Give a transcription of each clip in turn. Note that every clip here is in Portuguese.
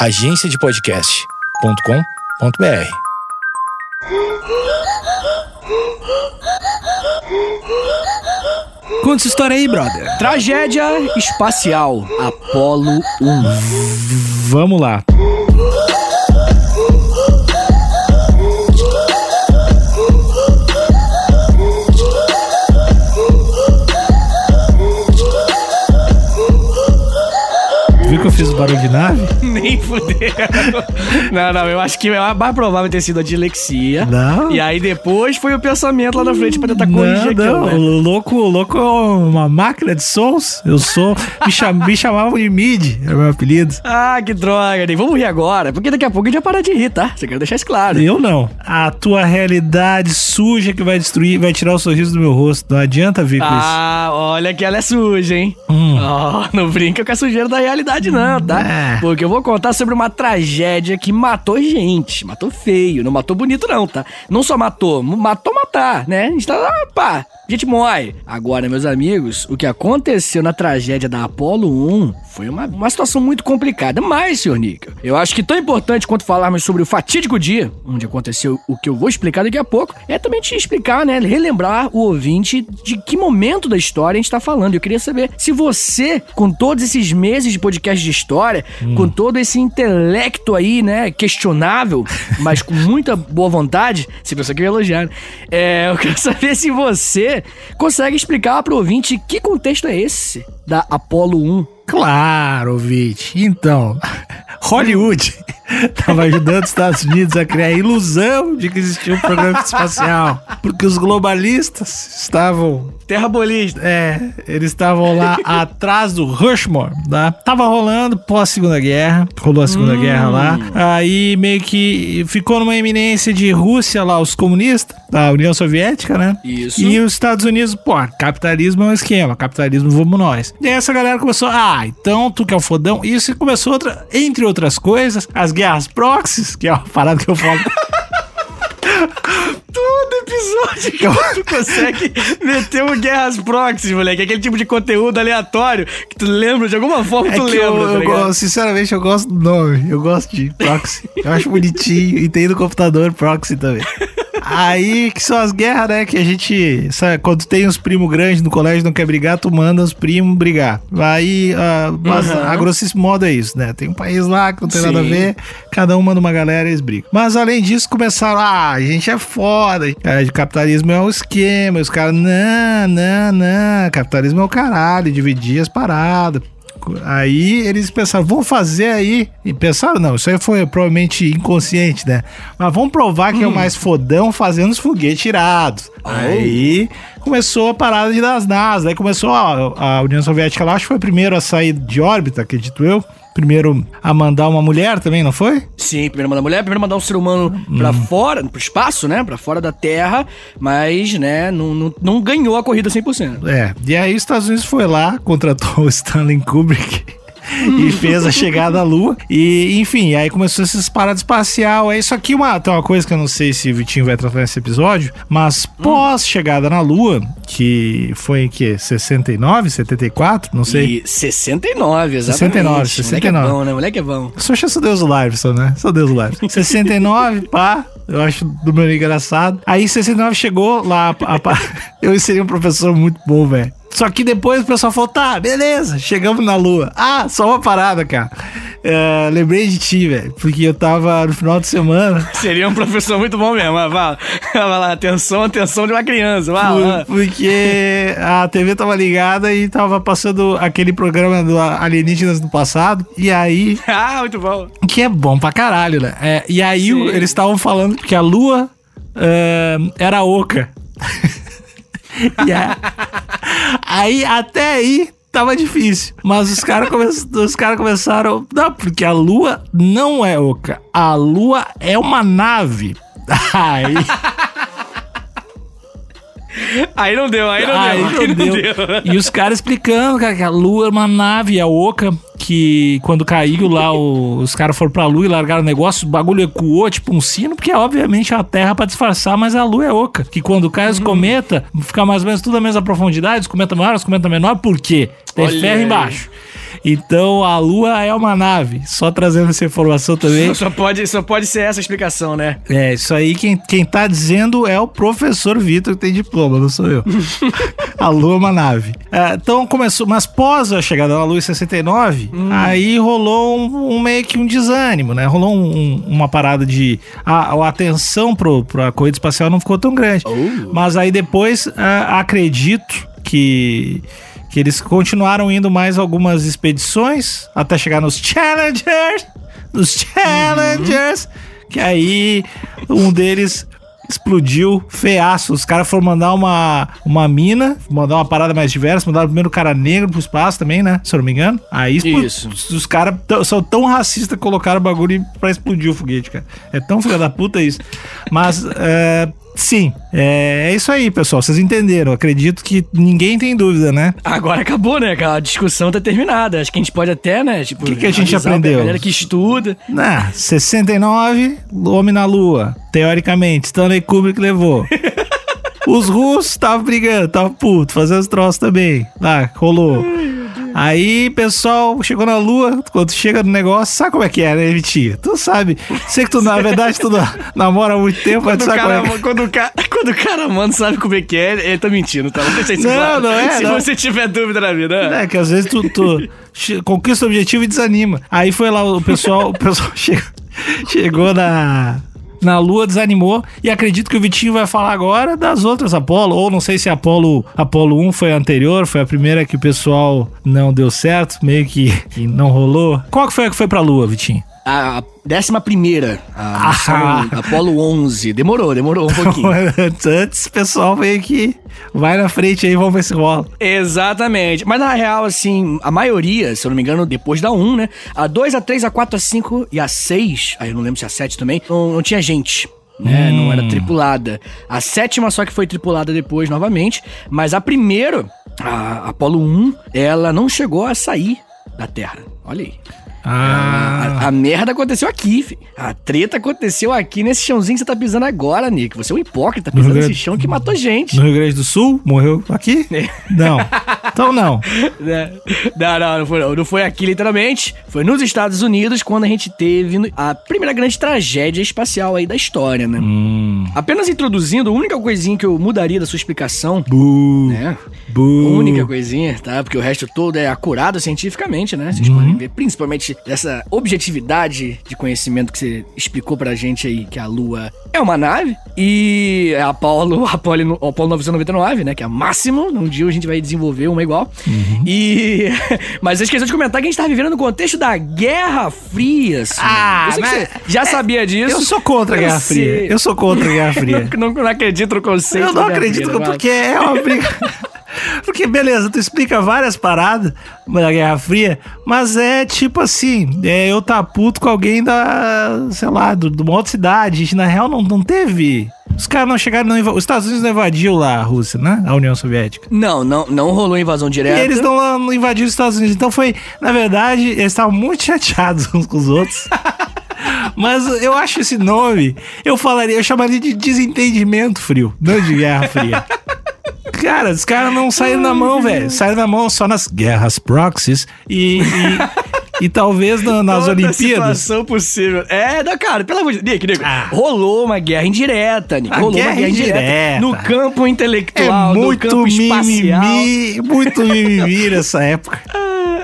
agenciadepodcast.com.br. Conta essa história aí, brother. Tragédia espacial Apolo 1. Vamos lá. Viu que eu fiz o barulho de nave? Nem fudeu. Não, não, eu acho que é mais provável ter sido a dislexia. Não. E aí depois foi o pensamento lá na frente pra tentar corrigir não, não. aquilo, né? O louco, o louco é uma máquina de sons. Eu sou. Me, cham, me chamavam de Mid, era meu apelido. Ah, que droga, Ney. Vamos rir agora, porque daqui a pouco a gente vai parar de rir, tá? Você quer deixar isso claro. Eu não. A tua realidade suja que vai destruir, vai tirar o sorriso do meu rosto. Não adianta vir com isso. Ah, olha que ela é suja, hein? Hum. Ó, não brinca com a sujeira da realidade, não, tá? É. Porque eu vou contar sobre uma tragédia que matou gente. Matou feio, não matou bonito, não, tá? Não só matou, matou matar, né? A gente tá lá, pá, gente morre. Agora, meus amigos, o que aconteceu na tragédia da Apollo 1 foi uma, uma situação muito complicada. Mas, senhor Nica, eu acho que tão importante quanto falarmos sobre o fatídico dia onde aconteceu o que eu vou explicar daqui a pouco, é também te explicar, né? Relembrar o ouvinte de que momento da história a gente tá falando. Eu queria saber se você, com todos esses meses de podcast de história, com todo esse intelecto aí, né, questionável, mas com muita boa vontade, se você quer elogiar, né? é, eu quero saber se você consegue explicar pro ouvinte que contexto é esse da Apollo 1. Claro, ouvinte. Então, Hollywood estava ajudando os Estados Unidos a criar a ilusão de que existia um programa espacial. Porque os globalistas estavam. Terrabolista. É, eles estavam lá atrás do Rushmore. Tá? Tava rolando pós Segunda Guerra. Rolou a Segunda Guerra lá. Aí meio que ficou numa eminência de Rússia lá, os comunistas, da União Soviética, né? Isso. E os Estados Unidos, pô, capitalismo é um esquema, capitalismo vamos nós. E aí essa galera começou, ah, então tu que é o fodão. E isso começou, outra, entre outras coisas, as guerras proxies, que é uma parada que eu falo. Todo episódio que tu consegue meter um Guerras Proxies, moleque. Aquele tipo de conteúdo aleatório que tu lembra, de alguma forma É tu lembra, eu, tá eu ligado? gosto, sinceramente, eu gosto do nome. Eu gosto de proxy. Eu acho bonitinho. E tem no computador proxy também. Aí que são as guerras, né? Que a gente. Sabe, quando tem uns primos grandes no colégio não quer brigar, tu manda os primos brigar. Aí, ah, mas Uhum. a grossíssimo modo é isso, né? Tem um país lá que não tem nada a Sim. ver, cada um manda uma galera e eles brigam. Mas além disso, começaram, ah, a gente é foda, é, de capitalismo é o esquema. E os caras, não, não, não, capitalismo é o caralho, dividir as paradas. Aí eles pensaram, vamos fazer aí. E pensaram, não, isso aí foi provavelmente inconsciente, né? Mas vamos provar que é o mais fodão fazendo os foguetes tirados. Aí começou a parada de das NASA. Aí começou a, a União Soviética lá, acho que foi o primeiro a sair de órbita, acredito eu. Primeiro a mandar uma mulher também, não foi? Sim, primeiro mandar mulher, primeiro mandar um ser humano pra fora, pro espaço, né? Pra fora da Terra, mas, né, não, não, não ganhou a corrida 100%. É. E aí os Estados Unidos foi lá, contratou o Stanley Kubrick. e fez a chegada à Lua. E, enfim, aí começou essas paradas espacial. É isso aqui uma, tem uma coisa que eu não sei se o Vitinho vai tratar nesse episódio, mas pós chegada na Lua, que foi em que? 69, 74? Não sei. E 69, exatamente. 69, Moleque 69. é bom, né? Moleque é bom. Eu só sou Deus do Liveson, né? Sou Deus do Liveson. 69, pá. Eu acho do meu engraçado. Aí 69 chegou lá. a- a- eu seria um professor muito bom, velho. Só que depois o pessoal falou: tá, beleza, chegamos na lua. Ah, só uma parada, cara. É, lembrei de ti, velho. Porque eu tava no final de semana. Seria um professor muito bom mesmo. Vai, vai lá, atenção, atenção de uma criança. Vai lá. por- Porque a TV tava ligada e tava passando aquele programa do Alienígenas do passado. E aí Ah, muito bom. Que é bom pra caralho, né? É, e aí Sim. eles estavam falando que a lua é, era oca. E a- aí, até aí, tava difícil. Mas os caras come, os cara começaram. Não, porque a lua não é oca. A lua é uma nave. Aí, Aí não deu, aí não aí deu. não aí deu. E os caras explicando, cara, que a lua é uma nave, a oca, que quando caiu lá, o- os caras foram pra lua e largaram o negócio, o bagulho ecoou, tipo um sino, porque obviamente é a Terra pra disfarçar, mas a lua é oca. Que quando cai Uhum. os cometas, fica mais ou menos tudo a mesma profundidade, os cometas maiores, os cometas menores, por quê? Tem ferro embaixo. Então a Lua é uma nave. Só trazendo essa informação também. Só pode, só pode ser essa a explicação, né? É, isso aí quem, quem tá dizendo é o professor Vitor que tem diploma, não sou eu. a Lua é uma nave. É, então começou, mas pós a chegada da Lua em 69, aí rolou um, um meio que um desânimo, né? Rolou um- um- uma parada de. A, a atenção pro, pra corrida espacial não ficou tão grande. Oh. Mas aí depois acredito que. Que eles continuaram indo mais algumas expedições até chegar nos Challengers. Nos Challengers. Que aí um deles explodiu feiaço. Os caras foram mandar uma, uma mina, mandar uma parada mais diversa, mandaram primeiro o cara negro pro espaço também, né? Se eu não me engano. Aí explo- Isso. os caras são tão racistas que colocaram o bagulho pra explodir o foguete, cara. É tão filha da puta isso. Mas, é, sim, é, é isso aí, pessoal. Vocês entenderam. Acredito que ninguém tem dúvida, né? Agora acabou, né? A discussão tá terminada. Acho que a gente pode até, né? Tipo, Que que a gente aprendeu? pra galera que estuda. Na 69, Homem na Lua. Teoricamente, Stanley Kubrick levou. Os russos estavam brigando, estavam puto, fazendo os troços também. Lá, rolou. Aí, pessoal, chegou na lua, quando chega no negócio, sabe como é que é, né, Vitinho? Tu sabe. Sei que tu, na verdade, tu namora há muito tempo, mas Quando tu o, sabe cara, como é que quando, o cara, quando o cara manda, sabe como é que é, ele tá mentindo, tá? Não, se, Não, não é, Se não. você tiver dúvida na vida. É, que às vezes tu, tu conquista o objetivo e desanima. Aí foi lá o pessoal, o pessoal chegou, chegou na, na Lua, desanimou. E acredito que o Vitinho vai falar agora das outras Apolo. Ou não sei se Apolo, Apolo 1 foi a anterior, foi a primeira que o pessoal não deu certo, meio que, que não rolou. Qual que foi a que foi pra Lua, Vitinho? A décima primeira, a Ah. Apolo 11. Demorou, demorou um pouquinho. Antes, o pessoal meio que vai na frente aí, vamos ver se rola. Exatamente. Mas na real, assim, a maioria, se eu não me engano, depois da 1, né? A 2, a 3, a 4, a 5 e a 6, aí eu não lembro se a 7 também, não, não tinha gente. Né, não era tripulada. A sétima só que foi tripulada depois novamente. Mas a primeira, a Apolo 1, ela não chegou a sair da Terra. Olha aí. Ah, A, a merda aconteceu aqui, fi. A treta aconteceu aqui nesse chãozinho que você tá pisando agora, Nick. Você é um hipócrita pisando nesse chão que matou gente. no Rio Grande do Sul? Morreu aqui? Não. Então não. Né? Não, não, não foi, não. Não foi aqui, literalmente. Foi nos Estados Unidos quando a gente teve a primeira grande tragédia espacial aí da história, né? Hum. Apenas introduzindo, a única coisinha que eu mudaria da sua explicação, Bu. né? Bu. Única coisinha, tá? Porque o resto todo é acurado cientificamente, né? Uhum. Vocês podem ver, principalmente essa objetividade de conhecimento que você explicou pra gente aí, que a Lua é uma nave. E a Apollo, a Apollo, a Apollo 999, né? Que é a máximo. Um dia a gente vai desenvolver uma igual. Uhum. E. Mas eu esqueci de comentar que a gente tá vivendo no contexto da Guerra Fria. Simone. Ah, mas- já sabia disso. Eu sou contra a Guerra. Fria. Eu sou contra a Guerra Fria. Não, não, não acredito no conceito. Eu não acredito Fria, porque é uma briga. Porque, beleza, tu explica várias paradas da Guerra Fria, mas é tipo assim, é, eu tá puto com alguém da, sei lá, do- de uma outra cidade. A gente, na real, não, não teve. Os caras não chegaram, não, os Estados Unidos não invadiu lá a Rússia, né? A União Soviética. Não, não, não rolou invasão E direta. eles não, não invadiram os Estados Unidos. Então foi, na verdade, eles estavam muito chateados uns com os outros. Mas eu acho esse nome, eu falaria, eu chamaria de desentendimento frio, não de guerra fria. Cara, os caras não saíram na mão, velho. Saíram na mão só nas guerras proxies e, e, e talvez na- nas Toda Olimpíadas. situação possível. É, não, cara, pelo amor de Deus, Nick, Ah. rolou uma guerra indireta, Nick. A rolou guerra uma guerra indireta. indireta. No campo É intelectual, no muito campo espacial. mimimi, muito mimimi nessa época.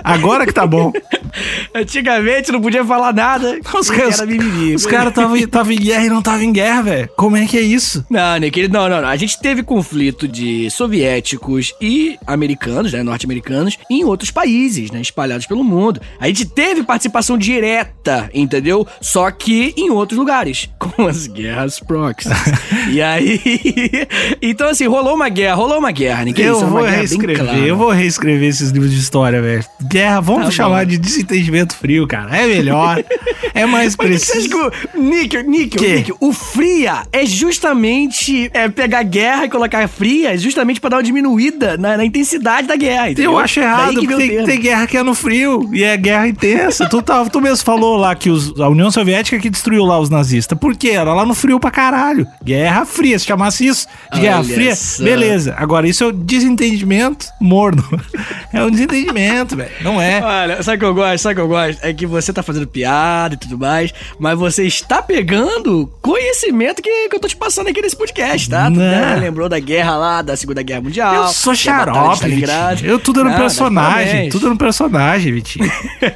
Agora que tá bom. Antigamente não podia falar nada. Os caras era mimimi. os caras estavam em guerra e não estavam em guerra, velho. Como é que é isso? Não, Nick, ele- não, não, não. A gente teve conflito de soviéticos e americanos, né, norte-americanos, em outros países, né, espalhados pelo mundo. A gente teve participação direta, entendeu? Só que em outros lugares, com as guerras proxies. e aí, então assim, rolou uma guerra, rolou uma guerra, Nick. Eu Isso é vou reescrever, eu vou reescrever esses livros de história, velho. Guerra, vamos Tá chamar bom. de desentendimento frio, cara. É melhor. É mais preciso. que Níquel, Níquel, Quê? Níquel, o fria é justamente é, pegar guerra e colocar fria justamente pra dar uma diminuída na, na intensidade da guerra. entendeu? Eu acho errado, que porque tem, tem guerra que é no frio e é guerra intensa. tu, tá, tu mesmo falou lá que os- a União Soviética que destruiu lá os nazistas. Por quê? Era lá no frio pra caralho. Guerra fria. Se chamasse isso de guerra Olha fria, só. beleza. Agora, isso é o desentendimento morno. É um desentendimento, velho. Não é. Olha, sabe o que eu gosto? Sabe o que eu gosto? É que você tá fazendo piada e tudo mais, mas você está pegando conhecimento que, que eu tô te passando aqui nesse podcast, tá? Tu Não. né, lembrou da guerra lá, da Segunda Guerra Mundial. Eu sou de xarope. Eu tudo era um personagem. Tudo era um personagem, Vitinho.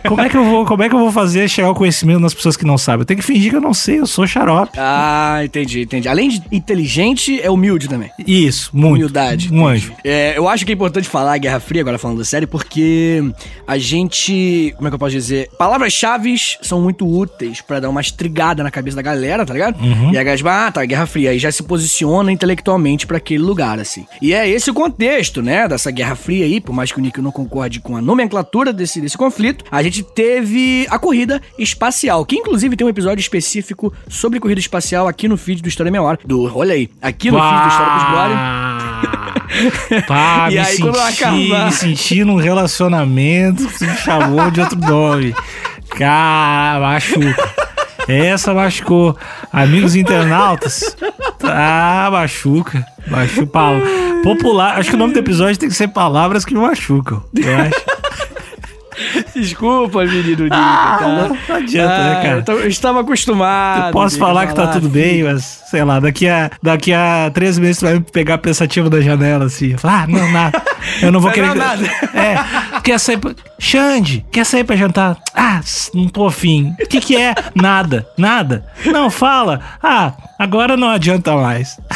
Como é que eu vou, como é que eu vou fazer chegar o conhecimento nas pessoas que não sabem? Eu tenho que fingir que eu não sei, eu sou xarope. Ah, entendi, entendi. Além de inteligente, é humilde também. Isso, muito. Humildade. Um entendi. anjo. É, eu acho que é importante falar a Guerra Fria, agora falando sério, porque a gente. Como é que eu posso dizer? Palavras-chave são muito úteis pra dar uma estrigada na cabeça da galera, tá ligado? Uhum. E a galera, ah, tá, Guerra Fria. Aí já se posiciona intelectualmente pra aquele lugar, assim. E é esse o contexto, né, dessa Guerra Fria aí, por mais que o Nick não concorde com a nomenclatura desse, desse conflito, a gente teve a corrida espacial, que inclusive tem um episódio específico sobre corrida espacial aqui no feed do História Meia Hora. Do, olha aí, aqui no feed do História Plus Glória. Pá, E me aí, senti, acabar- me senti num relacionamento que me chamou de outro nome. Cara, machuca. Essa machucou. Amigos internautas. Ah, machuca. Machuca. Popular. Acho que o nome do episódio tem que ser palavras que machucam. Eu acho. Desculpa, menino Nico, Ah, tá? não, não adianta, né, cara? Eu, tô- eu estava acostumado. Eu posso a falar que tá tudo bem, mas sei lá, daqui a, daqui a três meses tu vai me pegar pensativo da janela, assim. Falar, ah, não, nada. Eu não vou Não, querer. nada. É, quer sair pra. Xande, quer sair pra jantar? Ah, não tô afim. O que que é? Nada, nada. Não, fala. Ah, agora não adianta mais.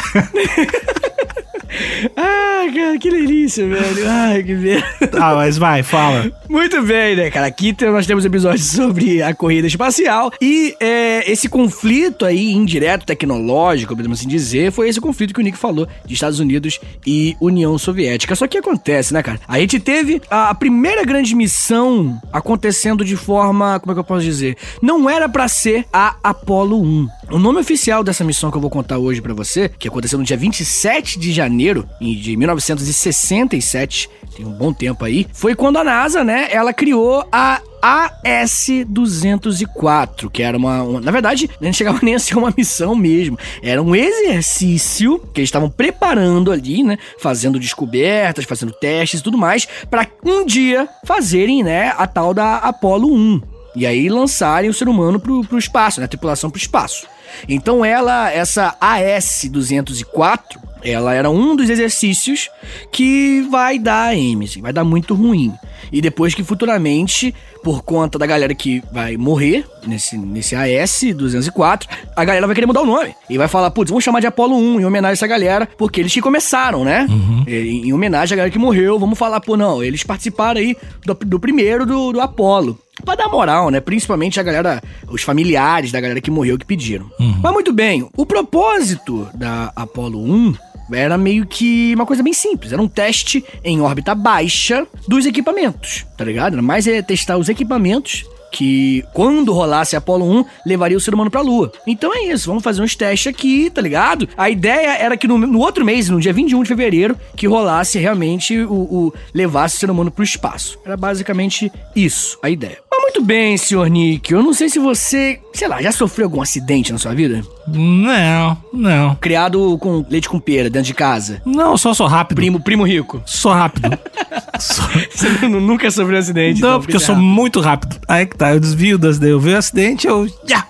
Ah, cara, que delícia, velho. Ai, que merda. Ah, mas vai, fala. Muito bem, né, cara? Aqui nós temos episódios sobre a corrida espacial e é, esse conflito aí, indireto, tecnológico, podemos assim dizer, foi esse conflito que o Nick falou de Estados Unidos e União Soviética. Só que acontece, né, cara? A gente teve a, a primeira grande missão acontecendo de forma, como é que eu posso dizer? Não era pra ser a Apollo 1. O nome oficial dessa missão que eu vou contar hoje pra você, que aconteceu no dia 27 de janeiro de 1967, tem um bom tempo aí, foi quando a NASA, né, ela criou a AS-204, que era uma, uma- Na verdade, não chegava nem a ser uma missão mesmo. Era um exercício que eles estavam preparando ali, né? Fazendo descobertas, fazendo testes e tudo mais, para um dia fazerem, né? A tal da Apollo 1. E aí lançarem o ser humano pro, pro espaço, né? A tripulação pro espaço. Então ela, essa AS-204, ela era um dos exercícios que vai dar M, assim, vai dar muito ruim. E depois que futuramente, por conta da galera que vai morrer nesse, nesse AS-204, a galera vai querer mudar o nome. E vai falar, putz, vamos chamar de Apollo 1 em homenagem a essa galera, porque eles que começaram, né? Em, em homenagem à galera que morreu, vamos falar, pô, não, eles participaram aí do, do primeiro do, do Apollo. Pra dar moral, né? Principalmente a galera, os familiares da galera que morreu que pediram. Mas muito bem, o propósito da Apollo 1 era meio que uma coisa bem simples. Era um teste em órbita baixa dos equipamentos, tá ligado? Mais é testar os equipamentos que quando rolasse a Apollo 1, levaria o ser humano pra Lua. Então é isso, vamos fazer uns testes aqui, tá ligado? A ideia era que no, no outro mês, no dia 21 de fevereiro, que rolasse realmente o, o levasse o ser humano pro espaço. Era basicamente isso, a ideia. Muito bem, senhor Nick, eu não sei se você, sei lá, já sofreu algum acidente na sua vida? Não, não. Criado com leite com pera dentro de casa. Não, só sou rápido. Primo, primo rico. Sou rápido. Sou- Você nu- nunca sofreu acidente. Não, então, porque eu fica sou errado. muito rápido. Aí que tá, eu desvio das. Eu vejo acidente, eu. Já!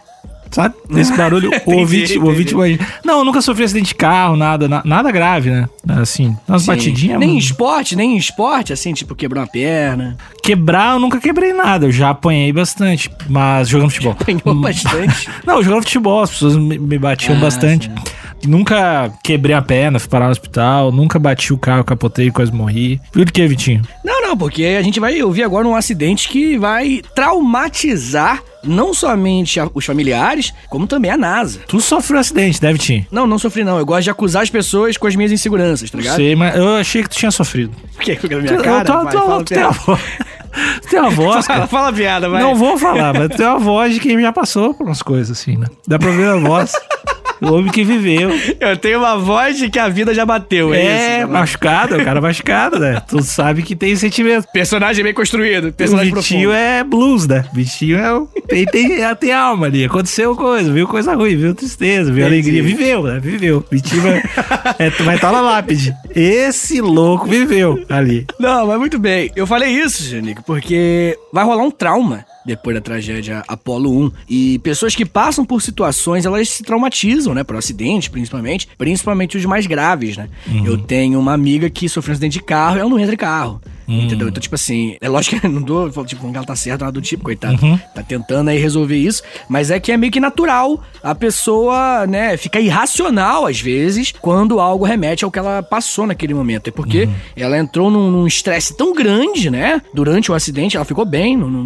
Sabe? Esse barulho, o ouvinte, o ouvinte imagina. Não, eu nunca sofri acidente de carro, nada, na- nada grave, né? Assim, umas Sim. batidinhas. Nem em esporte, nem em esporte, assim, tipo, quebrou uma perna. Quebrar, eu nunca quebrei nada. Eu já apanhei bastante, mas jogando futebol. Apanhou bastante. Não, jogando futebol, as pessoas me, me batiam Ah, bastante. Nunca quebrei a perna, fui parar no hospital, nunca bati o carro, capotei, quase morri. Por que, Vitinho? Não, não, porque a gente vai ouvir agora um acidente que vai traumatizar não somente a- os familiares, como também a NASA. Tu sofreu acidente, né, Vitinho? Não, não sofri não. Eu gosto de acusar as pessoas com as minhas inseguranças, tá ligado? Sei, mas eu achei que tu tinha sofrido. Por que? Com a minha Tu- cara? eu tô- Vai, tô- fala tu tem a voz- Tu tem uma voz, Fala, cara. fala a piada, vai. Não vou falar, mas tu tem uma voz de quem já passou por umas coisas assim, né? Dá pra ver a voz. O homem que viveu. Eu tenho uma voz de que a vida já bateu, é, É, isso? machucado, é o cara machucado, né? Tu sabe que tem sentimento. Personagem bem construído, O personagem Vitinho profundo. é blues, né? O Vitinho é o... tem, tem, tem alma ali. Aconteceu coisa, viu coisa ruim, viu tristeza, viu Entendi. alegria. Viveu, né? Viveu. Vitinho vai, é, vai estar na lápide. Esse louco viveu ali. Não, mas muito bem. Eu falei isso, Janico, porque vai rolar um trauma depois da tragédia Apollo 1. E pessoas que passam por situações, elas se traumatizam, né? Por acidentes, principalmente. Principalmente os mais graves, né? Eu tenho uma amiga que sofreu um acidente de carro e ela não entra em carro. Entendeu? Então, tipo assim, é lógico que eu não dou, tipo, ela tá certa, nada do tipo, coitado. Tá tentando aí resolver isso, mas é que é meio que natural a pessoa, né, fica irracional às vezes quando algo remete ao que ela passou naquele momento. É porque ela entrou num estresse tão grande, né, durante o acidente, ela ficou bem, não, não,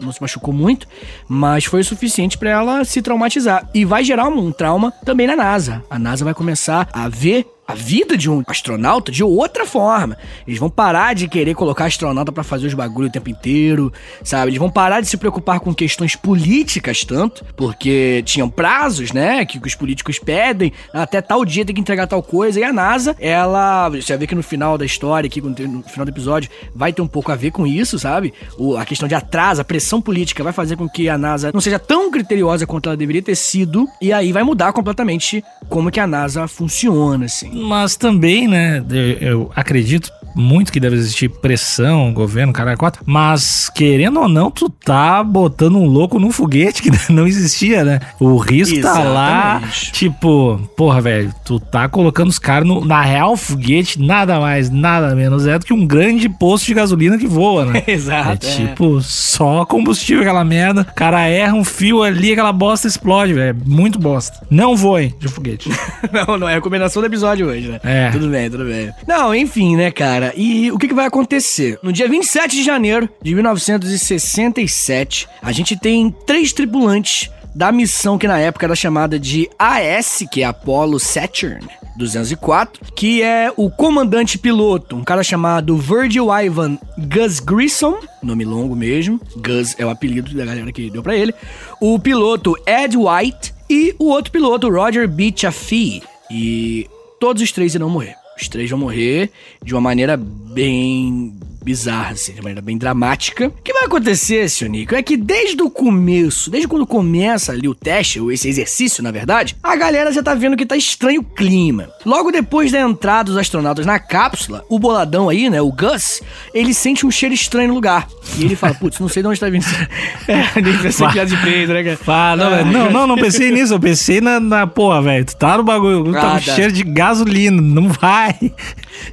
não se machucou muito, mas foi o suficiente pra ela se traumatizar. E vai gerar um, um trauma também na NASA. A NASA vai começar a ver a vida de um astronauta de outra forma. Eles vão parar de querer colocar astronauta pra fazer os bagulho o tempo inteiro, sabe? Eles vão parar de se preocupar com questões políticas tanto, porque tinham prazos, né, que os políticos pedem, até tal dia tem que entregar tal coisa, e a NASA, ela, você vai ver que no final da história aqui, no final do episódio, vai ter um pouco a ver com isso, sabe? O, a questão de atraso, a pressão política vai fazer com que a NASA não seja tão criteriosa quanto ela deveria ter sido, e aí vai mudar completamente como que a NASA funciona, assim. Mas também, né, eu, acredito muito que deve existir pressão, governo, cara quatro, mas querendo ou não, tu tá botando um louco num foguete que não existia, né? O risco tá lá, Exatamente. tipo, porra, velho, tu tá colocando os caras na real foguete, nada mais, nada menos é do que um grande posto de gasolina que voa, né? Exato. É tipo, só combustível aquela merda. O cara erra um fio ali, aquela bosta explode, velho. É Muito bosta. Não voem de foguete. Não, não é a recomendação do episódio hoje, né? É. Tudo bem, tudo bem. Não, enfim, né, cara? E o que, que vai acontecer? No dia 27 de janeiro de 1967, a gente tem três tripulantes da missão que na época era chamada de AS, que é Apollo Saturn 204, que é o comandante piloto, um cara chamado Virgil Ivan Gus Grissom, nome longo mesmo, Gus é o apelido da galera que deu pra ele, o piloto Ed White e o outro piloto Roger B. Chaffee. E todos os três irão morrer. Os três vão morrer de uma maneira bem bizarra, assim, de maneira bem dramática. O que vai acontecer, senhor Nico, é que desde o começo, desde quando começa ali o teste, ou esse exercício, na verdade, a galera já tá vendo que tá estranho o clima. Logo depois da entrada dos astronautas na cápsula, o boladão aí, né, o Gus, ele sente um cheiro estranho no lugar. E ele fala, putz, não sei de onde tá vindo isso. É, nem pensei piada de peito, né, cara? Fala, Ah, não, não, não, não pensei nisso. Eu pensei na, na porra, velho. Tu tá no bagulho, tá com tá. cheiro de gasolina. Não vai.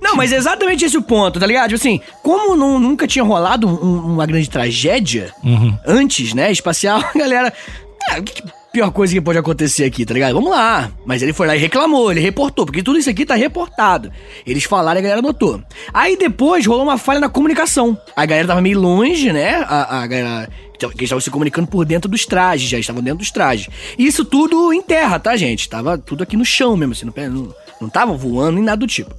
Não, mas é exatamente esse o ponto, tá ligado? Tipo assim, como não- nunca tinha rolado um- uma grande tragédia antes, né, espacial, a galera. Ah, o que, pior coisa que pode acontecer aqui, tá ligado? Vamos lá. Mas ele foi lá e reclamou, ele reportou, porque tudo isso aqui tá reportado. Eles falaram e a galera notou. Aí depois rolou uma falha na comunicação. A galera tava meio longe, né? A, a galera. Que eles estavam se comunicando por dentro dos trajes, já estavam dentro dos trajes. E isso tudo em terra, tá, gente? Tava tudo aqui no chão mesmo, assim, no pé. Não, não tava voando nem nada do tipo.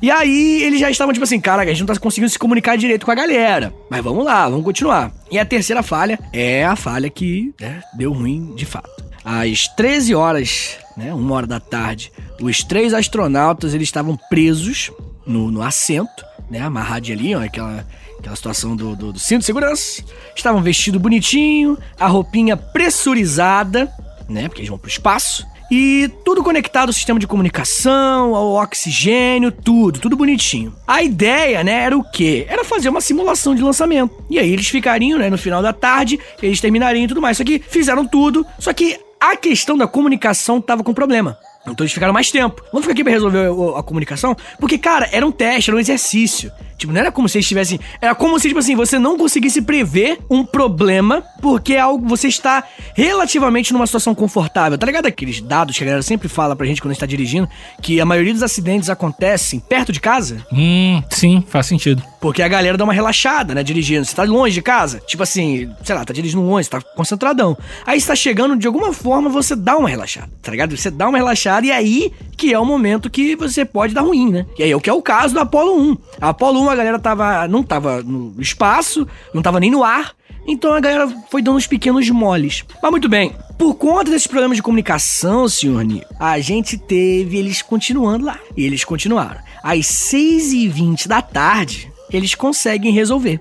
E aí eles já estavam tipo assim, cara, a gente não tá conseguindo se comunicar direito com a galera. Mas vamos lá, vamos continuar. E a terceira falha é a falha que né, deu ruim de fato. Às 13 horas, né, uma hora da tarde, os três astronautas eles estavam presos no, no assento, né, amarradinho ali, ó, aquela, aquela situação do, do, do cinto de segurança. Estavam vestidos bonitinho, a roupinha pressurizada, né, porque eles vão pro espaço. E tudo conectado ao sistema de comunicação, ao oxigênio, tudo, tudo bonitinho. A ideia, né, era o quê? Era fazer uma simulação de lançamento. E aí eles ficariam, né, no final da tarde, eles terminariam e tudo mais. Só que fizeram tudo, só que a questão da comunicação tava com problema. Então eles ficaram mais tempo. Vamos ficar aqui pra resolver o- a comunicação? Porque, cara, era um teste, era um exercício. Tipo, não era como se eles tivessem. Era como se, tipo assim, você não conseguisse prever um problema porque é algo. Você está relativamente numa situação confortável. Tá ligado aqueles dados que a galera sempre fala pra gente quando a gente tá dirigindo? Que a maioria dos acidentes acontecem perto de casa? Hum, sim, faz sentido. Porque a galera dá uma relaxada, né, dirigindo. Você tá longe de casa, tipo assim, sei lá, tá dirigindo longe, tá concentradão. Aí você tá chegando, de alguma forma, você dá uma relaxada, tá ligado? Você dá uma relaxada e aí que é o momento que você pode dar ruim, né? E aí é o que é o caso do Apollo 1. A Apollo 1 a galera tava, não tava no espaço, não tava nem no ar, então a galera foi dando uns pequenos moles. Mas muito bem, por conta desses problemas de comunicação, senhor Nico, a gente teve eles continuando lá. E eles continuaram. Às 6h20 da tarde, eles conseguem resolver.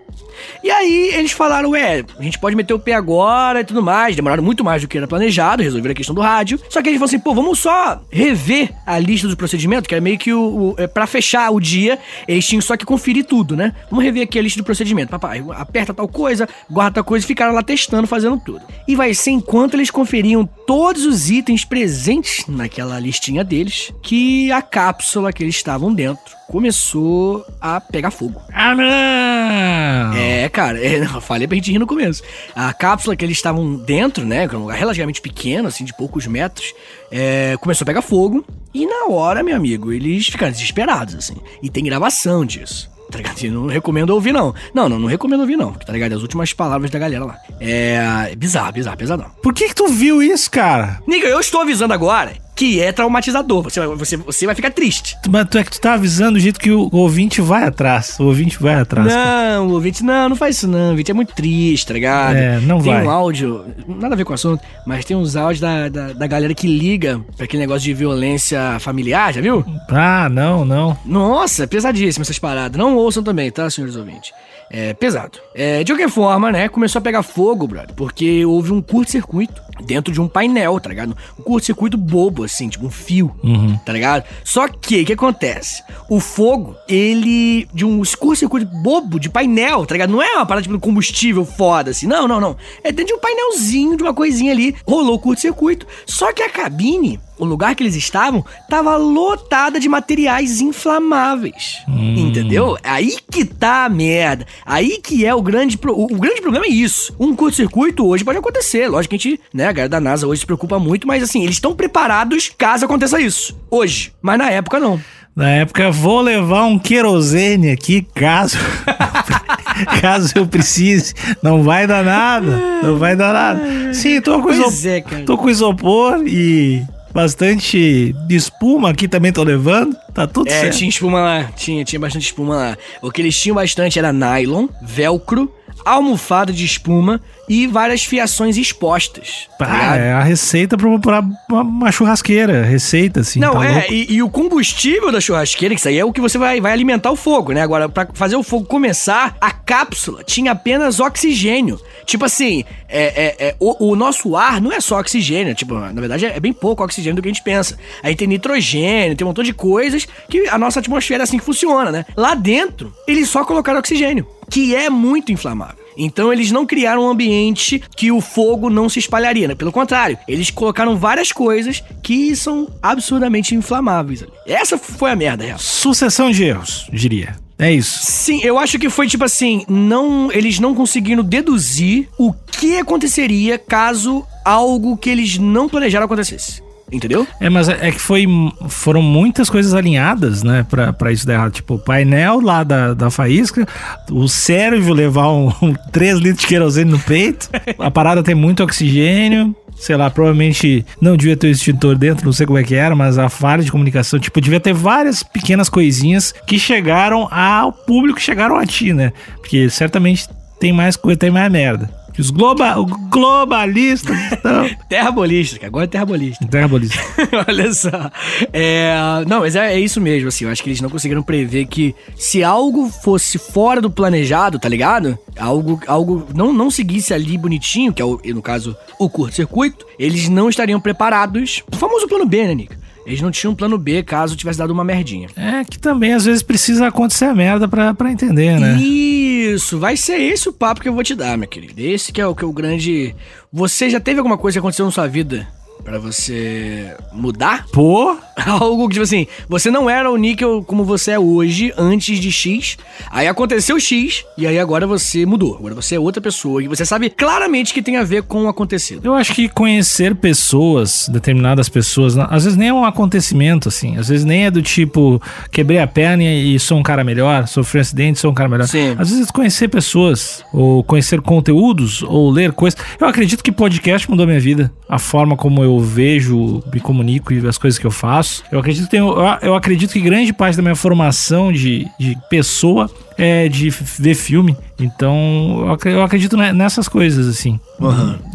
E aí eles falaram, ué, a gente pode meter o pé agora e tudo mais. Demoraram muito mais do que era planejado, resolveram a questão do rádio. Só que eles falaram assim, pô, vamos só rever a lista do procedimento, que era meio que o. o é, pra fechar o dia, eles tinham só que conferir tudo, né? Vamos rever aqui a lista do procedimento. Papai, aperta tal coisa, guarda tal coisa e ficaram lá testando, fazendo tudo. E vai ser enquanto eles conferiam todos os itens presentes naquela listinha deles que a cápsula que eles estavam dentro começou a pegar fogo. Ah, não! É, cara, é, não, falei pra gente rir no começo. A cápsula que eles estavam dentro, né, que é um lugar relativamente pequeno, assim, de poucos metros, é, começou a pegar fogo. E na hora, meu amigo, eles ficaram desesperados, assim. E tem gravação disso. Tá ligado? E não recomendo ouvir, não. Não, não, não recomendo ouvir, não. Tá ligado? As últimas palavras da galera lá. É. Bizarro, bizarro, pesadão. Por que que tu viu isso, cara? Niga, eu estou avisando agora que é traumatizador. Você vai, você, você vai ficar triste. Mas tu é que tu tá avisando do jeito que o ouvinte vai atrás. O ouvinte vai atrás. Não, ouvinte, não, não faz isso não, ouvinte. É muito triste, tá ligado? É, não tem vai. um áudio, nada a ver com o assunto, mas tem uns áudios da, da, da galera que liga pra aquele negócio de violência familiar, já viu? Ah, não, não. Nossa, é pesadíssimo essas paradas. Não ouçam também, tá, senhores ouvintes? É pesado. É, de qualquer forma, né, começou a pegar fogo, brother, porque houve um curto-circuito dentro de um painel, tá ligado? Um curto-circuito bobo, assim, tipo um fio, tá ligado? Só que, o que acontece? O fogo, ele, de um curto-circuito bobo de painel, tá ligado? Não é uma parada tipo de combustível foda, assim, não, não, não. É dentro de um painelzinho, de uma coisinha ali, rolou o curto-circuito. Só que a cabine, o lugar que eles estavam, tava lotada de materiais inflamáveis. Entendeu? Aí que tá a merda. Aí que é o grande pro... o, o grande problema é isso. Um curto-circuito hoje pode acontecer. Lógico que a gente, né, a galera da NASA hoje se preocupa muito, mas assim, eles estão preparados caso aconteça isso. Hoje. Mas na época não. Na época, vou levar um querosene aqui, caso. caso eu precise. Não vai dar nada. Não vai dar nada. Sim, tô com, isopor, é, tô com isopor e bastante espuma aqui também tô levando. Tá tudo É, certo. tinha espuma lá. Tinha, tinha bastante espuma lá. O que eles tinham bastante era nylon, velcro, almofada de espuma e várias fiações expostas. tá ligado? é a receita pra, pra uma, uma churrasqueira. Receita, assim. Não, tá é, e, e o combustível da churrasqueira, que isso aí é o que você vai, vai alimentar o fogo, né? Agora, pra fazer o fogo começar, a cápsula tinha apenas oxigênio. Tipo assim, é, é, é, o, o nosso ar não é só oxigênio, tipo, na verdade é, é bem pouco oxigênio do que a gente pensa. Aí tem nitrogênio, tem um montão de coisas que a nossa atmosfera é assim que funciona, né? Lá dentro, eles só colocaram oxigênio, que é muito inflamável. Então eles não criaram um ambiente que o fogo não se espalharia, né? Pelo contrário, eles colocaram várias coisas que são absurdamente inflamáveis. ali. Essa foi a merda, real. Sucessão de erros, diria. É isso. Sim, eu acho que foi tipo assim, não, eles não conseguiram deduzir o que aconteceria caso algo que eles não planejaram acontecesse. Entendeu? É, mas é é que foi, foram muitas coisas alinhadas, né, pra, pra isso dar errado. Tipo, o painel lá da, da faísca, o cérebro levar um, um 3 litros de querosene no peito, a parada tem muito oxigênio, sei lá, provavelmente não devia ter o extintor dentro, não sei como é que era, mas a falha de comunicação, tipo, devia ter várias pequenas coisinhas que chegaram ao público, chegaram a ti, né? Porque certamente tem mais coisa, tem mais merda. Que Os globa, os globalistas estão... Terra bolística, agora é. Terra bolista. Olha só. É, não, mas é, é isso mesmo, assim. Eu acho que eles não conseguiram prever que se algo fosse fora do planejado, tá ligado? Algo, algo não, não seguisse ali bonitinho, que é, o, no caso, o curto-circuito, eles não estariam preparados. O famoso plano B, né, Nick? Eles não tinham um plano B caso tivesse dado uma merdinha. É que também às vezes precisa acontecer a merda pra, pra entender, né? Isso, vai ser esse o papo que eu vou te dar, meu querido. Esse que é o que é o grande. Você já teve alguma coisa que aconteceu na sua vida pra você mudar? Pô, Algo que, tipo assim, você não era o níquel como você é hoje, antes de X. Aí aconteceu X, e aí agora você mudou. Agora você é outra pessoa. E você sabe claramente que tem a ver com o acontecido. Eu acho que conhecer pessoas, determinadas pessoas, às vezes nem é um acontecimento, assim. Às vezes nem é do tipo, quebrei a perna e sou um cara melhor, sofri um acidente, sou um cara melhor. Sim. Às vezes conhecer pessoas, ou conhecer conteúdos, ou ler coisas. Eu acredito que podcast mudou minha vida. A forma como eu vejo, me comunico e as coisas que eu faço. Eu acredito que, tenho, eu, acredito que grande parte da minha formação de, de pessoa é de ver filme. Então, eu acre- eu acredito ne- nessas coisas, assim.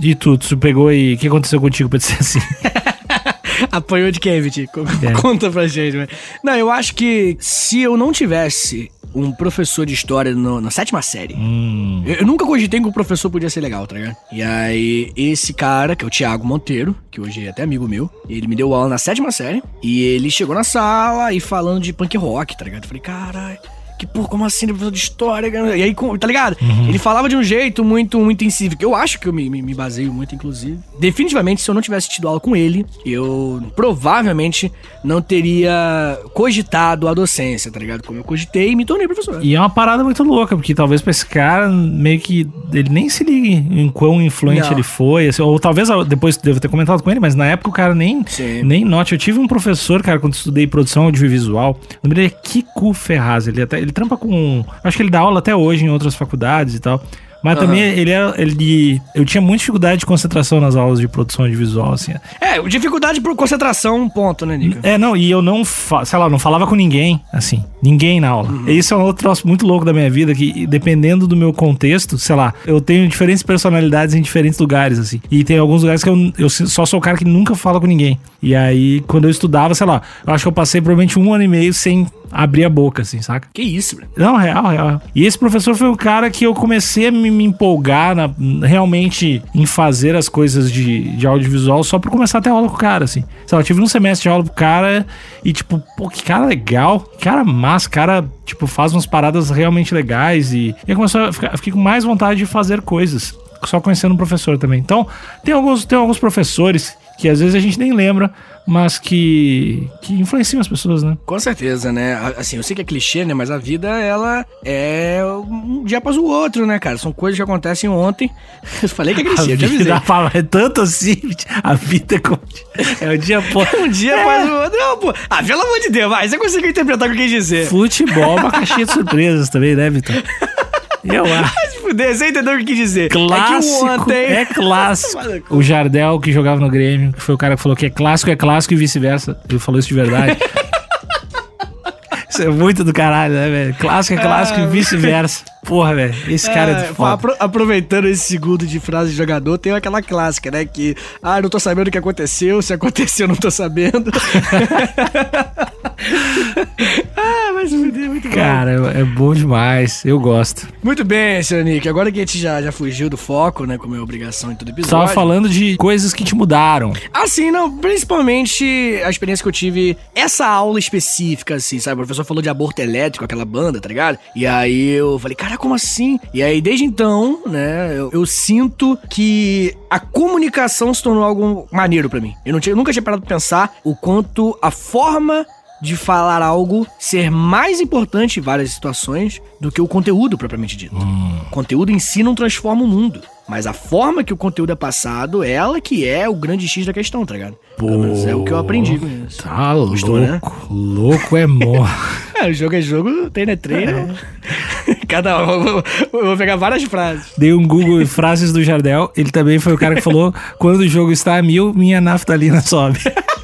E tu, tu pegou e o que aconteceu contigo pra dizer assim? Apanhou de quem? Co- É. Conta pra gente, velho. Não, eu acho que se eu não tivesse um professor de história no- na sétima série, hum, eu, eu nunca cogitei que o professor podia ser legal, tá ligado? E aí, esse cara, que é o Thiago Monteiro, que hoje é até amigo meu, ele me deu aula na sétima série, e ele chegou na sala e falando de punk rock, tá ligado? Eu falei, caralho. Que porra, como assim, professor de história? cara?" E aí, tá ligado? Ele falava de um jeito muito, muito incisivo. que Eu acho que eu me, me, me baseio muito, inclusive. Definitivamente, se eu não tivesse tido aula com ele, eu provavelmente não teria cogitado a docência, tá ligado? Como eu cogitei e me tornei professor. E é uma parada muito louca, porque talvez pra esse cara, meio que ele nem se ligue em quão influente Não. ele foi. assim, ou talvez depois devo ter comentado com ele, mas na época o cara nem, Sim. nem note. Eu tive um professor, cara, quando estudei produção audiovisual. O nome dele é Kiko Ferraz. Ele, até, ele trampa com. Acho que ele dá aula até hoje em outras faculdades e tal. Mas Aham. também ele era. Ele, eu tinha muita dificuldade de concentração nas aulas de produção audiovisual, assim. É, dificuldade por concentração, um ponto, né, Nico? É, não, e eu não, sei lá, não falava com ninguém, assim, ninguém na aula. Uhum. Isso é um outro troço muito louco da minha vida, que dependendo do meu contexto, sei lá, eu tenho diferentes personalidades em diferentes lugares, assim. E tem alguns lugares que eu, eu só sou o cara que nunca fala com ninguém. E aí, quando eu estudava, sei lá, eu acho que eu passei provavelmente um ano e meio sem abrir a boca, assim, saca? Que isso, bro. Não, real, real. E esse professor foi o cara que eu comecei a me, me empolgar na- realmente em fazer as coisas de, de audiovisual só por começar a ter aula com o cara, assim. Sei lá, eu tive um semestre de aula com o cara e, tipo, pô, que cara legal, que cara massa, cara, tipo, faz umas paradas realmente legais e, e começou a ficar, fiquei com mais vontade de fazer coisas. Só conhecendo um professor também. Então, tem alguns, tem alguns professores que às vezes a gente nem lembra, mas que, que influenciam as pessoas, né? Com certeza, né? A- Assim, eu sei que é clichê, né? Mas a vida, ela é um dia após o outro, né, cara? São coisas que acontecem ontem. Eu falei que é A clichê, eu te avisei. fala, é tanto assim, a vida é como. É o dia, pô. Um dia após o outro. Não, pô. Ah, pelo amor de Deus, vai. Você conseguiu interpretar o que eu quis dizer. Futebol, uma caixinha de surpresas também, né, Vitor? Eu acho. Fuder, você entendeu o que quis dizer. Clássico. É que ontem. É clássico. O Jardel, que jogava no Grêmio, que foi o cara que falou que é clássico, é clássico e vice-versa. Ele falou isso de verdade. Isso é muito do caralho, né, velho? Clássico é clássico e vice-versa. Porra, velho. Esse cara é, É, do foda. apro- aproveitando esse segundo de frase de jogador, tem aquela clássica, né? Que, ah, não tô sabendo o que aconteceu, se aconteceu, não tô sabendo. ah, vai se fuder, muito bom. Cara, é bom demais. Eu gosto. Muito bem, senhor Nick. Agora que a gente já, já fugiu do foco, né? Como é obrigação em todo episódio. tava falando de coisas que te mudaram. Assim, não, principalmente a experiência que eu tive, essa aula específica, assim, sabe? O professor falou de aborto elétrico, aquela banda, tá ligado? E aí eu falei, cara, como assim? E aí, desde então, né, eu, eu sinto que a comunicação se tornou algo maneiro pra mim. Eu, não tinha, eu nunca tinha parado pra pensar o quanto a forma de falar algo ser mais importante em várias situações do que o conteúdo propriamente dito. O conteúdo em si não transforma o mundo. Mas a forma que o conteúdo é passado, ela que é o grande X da questão, tá ligado? Menos é o que eu aprendi com isso. Tá Gostou, louco. né? Louco é mó. É, o jogo é jogo, treino é treino. Cada um, eu vou- eu vou pegar várias frases. Dei um Google em frases do Jardel. Ele também foi o cara que falou: quando o jogo está a mil, minha naftalina sobe.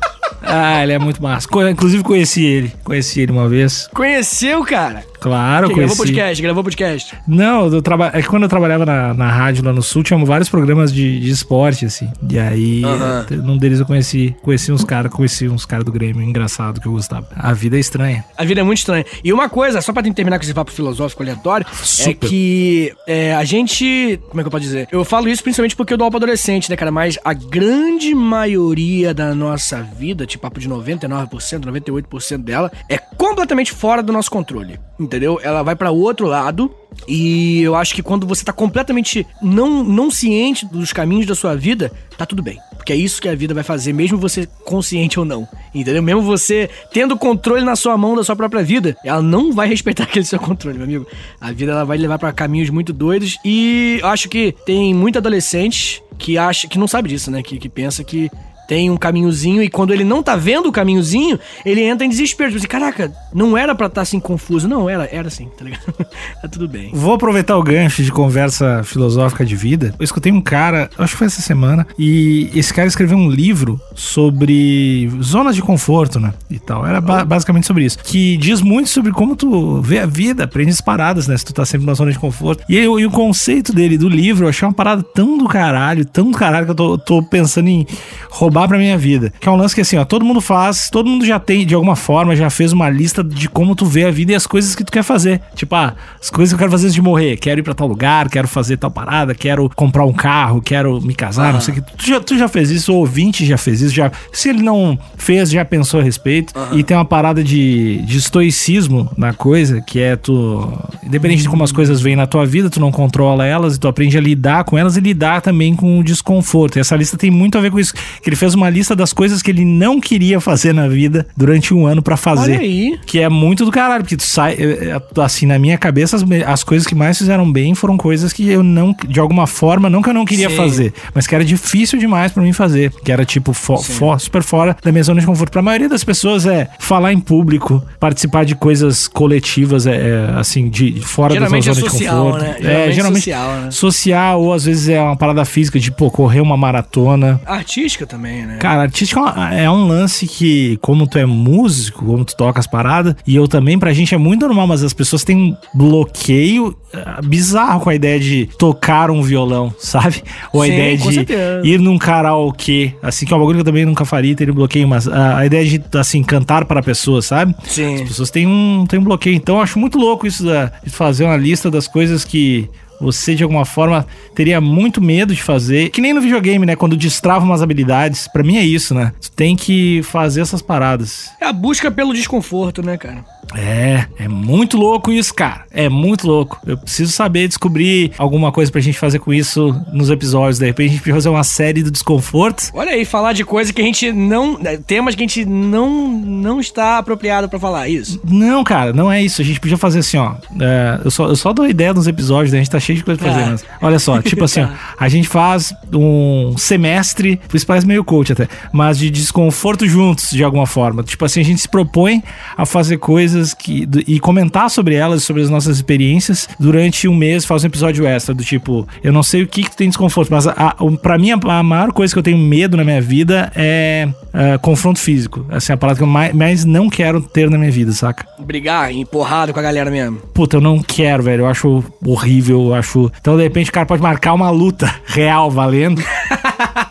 ah, ele é muito massa. Inclusive conheci ele. Conheci ele uma vez. Conheceu, cara? Claro, Que conheci. gravou podcast, gravou podcast. Não, eu traba... é que quando eu trabalhava na, na rádio lá no Sul, tinha vários programas de, de esporte, assim. E aí, Aham. num deles eu conheci, conheci uns caras, conheci uns caras do Grêmio, engraçado que eu gostava. A vida é estranha. A vida é muito estranha. E uma coisa, só pra terminar com esse papo filosófico aleatório, é Super. que é, a gente. Como é que eu posso dizer? Eu falo isso principalmente porque eu dou aula pra adolescente, né, cara? Mas a grande maioria da nossa vida, tipo papo de 99%, 98% dela, é completamente fora do nosso controle. Entendeu? Ela vai pra outro lado. E eu acho que quando você tá completamente não, não ciente dos caminhos da sua vida, tá tudo bem. Porque é isso que a vida vai fazer, mesmo você consciente ou não. Entendeu? Mesmo você tendo controle na sua mão da sua própria vida, ela não vai respeitar aquele seu controle, meu amigo. A vida ela vai levar para caminhos muito doidos e eu acho que tem muito adolescente que acha que não sabe disso, né? Que, que pensa que tem um caminhozinho e quando ele não tá vendo o caminhozinho, ele entra em desespero. Tipo assim, caraca, não era pra estar tá, assim confuso. Não, era, era assim, tá ligado? tá tudo bem. Vou aproveitar o gancho de conversa filosófica de vida. Eu escutei um cara, acho que foi essa semana, e esse cara escreveu um livro sobre zonas de conforto, né? E tal. Era ba basicamente sobre isso. Que diz muito sobre como tu vê a vida, aprende as paradas, né? Se tu tá sempre na zona de conforto. E, eu, e o conceito dele, do livro, eu achei uma parada tão do caralho, tão do caralho que eu tô, tô pensando em roubar roubar pra minha vida. Que é um lance que assim, ó, todo mundo faz, todo mundo já tem, de alguma forma, já fez uma lista de como tu vê a vida e as coisas que tu quer fazer. Tipo, ah, as coisas que eu quero fazer antes de morrer. Quero ir pra tal lugar, quero fazer tal parada, quero comprar um carro, quero me casar, não sei o que. Tu já, tu já fez isso, o ouvinte já fez isso, já. Se ele não fez, já pensou a respeito. E tem uma parada de, de estoicismo na coisa, que é tu. Independente de como as coisas vêm na tua vida, tu não controla elas e tu aprende a lidar com elas e lidar também com o desconforto. E essa lista tem muito a ver com isso. Que ele fez fez uma lista das coisas que ele não queria fazer na vida durante um ano para fazer. Olha aí. Que é muito do caralho, porque tu sai, eh, eh, assim, na minha cabeça, as, as coisas que mais fizeram bem foram coisas que eu não, de alguma forma, não que eu não queria Sim. fazer, mas que era difícil demais para mim fazer. Que era tipo, fo, fo, super fora da minha zona de conforto. Pra maioria das pessoas é falar em público, participar de coisas coletivas, é, é assim, de fora geralmente da zona é social, de conforto. Né? Geralmente é, geralmente social, né? social, ou às vezes é uma parada física, de, pô, correr uma maratona. Artística também, né? Cara, artística é um lance que, como tu é músico, como tu toca as paradas, e eu também, pra gente é muito normal, mas as pessoas têm um bloqueio uh, bizarro com a ideia de tocar um violão, sabe? Ou a Sim, ideia de certeza. ir num karaokê, assim, que é um bagulho que eu também nunca faria, teria um bloqueio, mas uh, a ideia de, assim, cantar para pessoas, sabe? Sim. As pessoas têm um, têm um bloqueio. Então eu acho muito louco isso da, de fazer uma lista das coisas que você de alguma forma teria muito medo de fazer. Que nem no videogame, né? Quando destrava umas habilidades. para mim é isso, né? Tu tem que fazer essas paradas. É a busca pelo desconforto, né, cara? É, é muito louco isso, cara. É muito louco. Eu preciso saber descobrir alguma coisa pra gente fazer com isso nos episódios. De repente a gente pode fazer uma série do desconforto. Olha aí, falar de coisa que a gente não. Temas que a gente não, não está apropriado para falar, isso? Não, cara, não é isso. A gente podia fazer assim, ó. É, eu, só, eu só dou ideia nos episódios, né? A gente tá cheio de coisa pra fazer. Ah. Mas, olha só, tipo assim, ó. A gente faz um semestre, isso parece meio coach até, mas de desconforto juntos, de alguma forma. Tipo assim, a gente se propõe a fazer coisas que, e comentar sobre elas, sobre as nossas experiências durante um mês, faz um episódio extra do tipo, eu não sei o que que tu tem desconforto, mas a, a, pra mim a, a, maior coisa que eu tenho medo na minha vida é uh, confronto físico. Assim, a palavra que eu mais, mais, não quero ter na minha vida, saca? Brigar, empurrado com a galera mesmo. Puta, eu não quero, velho. Eu acho horrível, Então, de repente, o cara pode marcar uma luta real, valendo.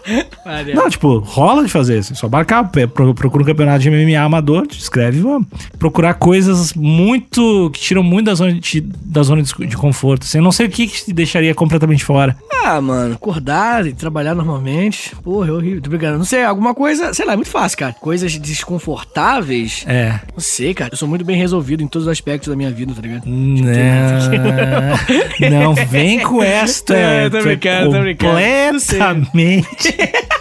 não, tipo, rola de fazer isso. Só marcar, procura um campeonato de MMA amador, escreve e vamos. Procurar coisas muito. que tiram muito da zona de, da zona de, de conforto. Assim, eu não sei o que, que te deixaria completamente fora. Ah, mano, acordar e trabalhar normalmente. Porra, é horrível. Tô brincando. Não sei, alguma coisa, sei lá, é muito fácil, cara. Coisas desconfortáveis. É. Não sei, cara. Eu sou muito bem resolvido em todos os aspectos da minha vida, tá ligado? Não, não vem com esta. É, tô brincando, tô brincando. Completamente.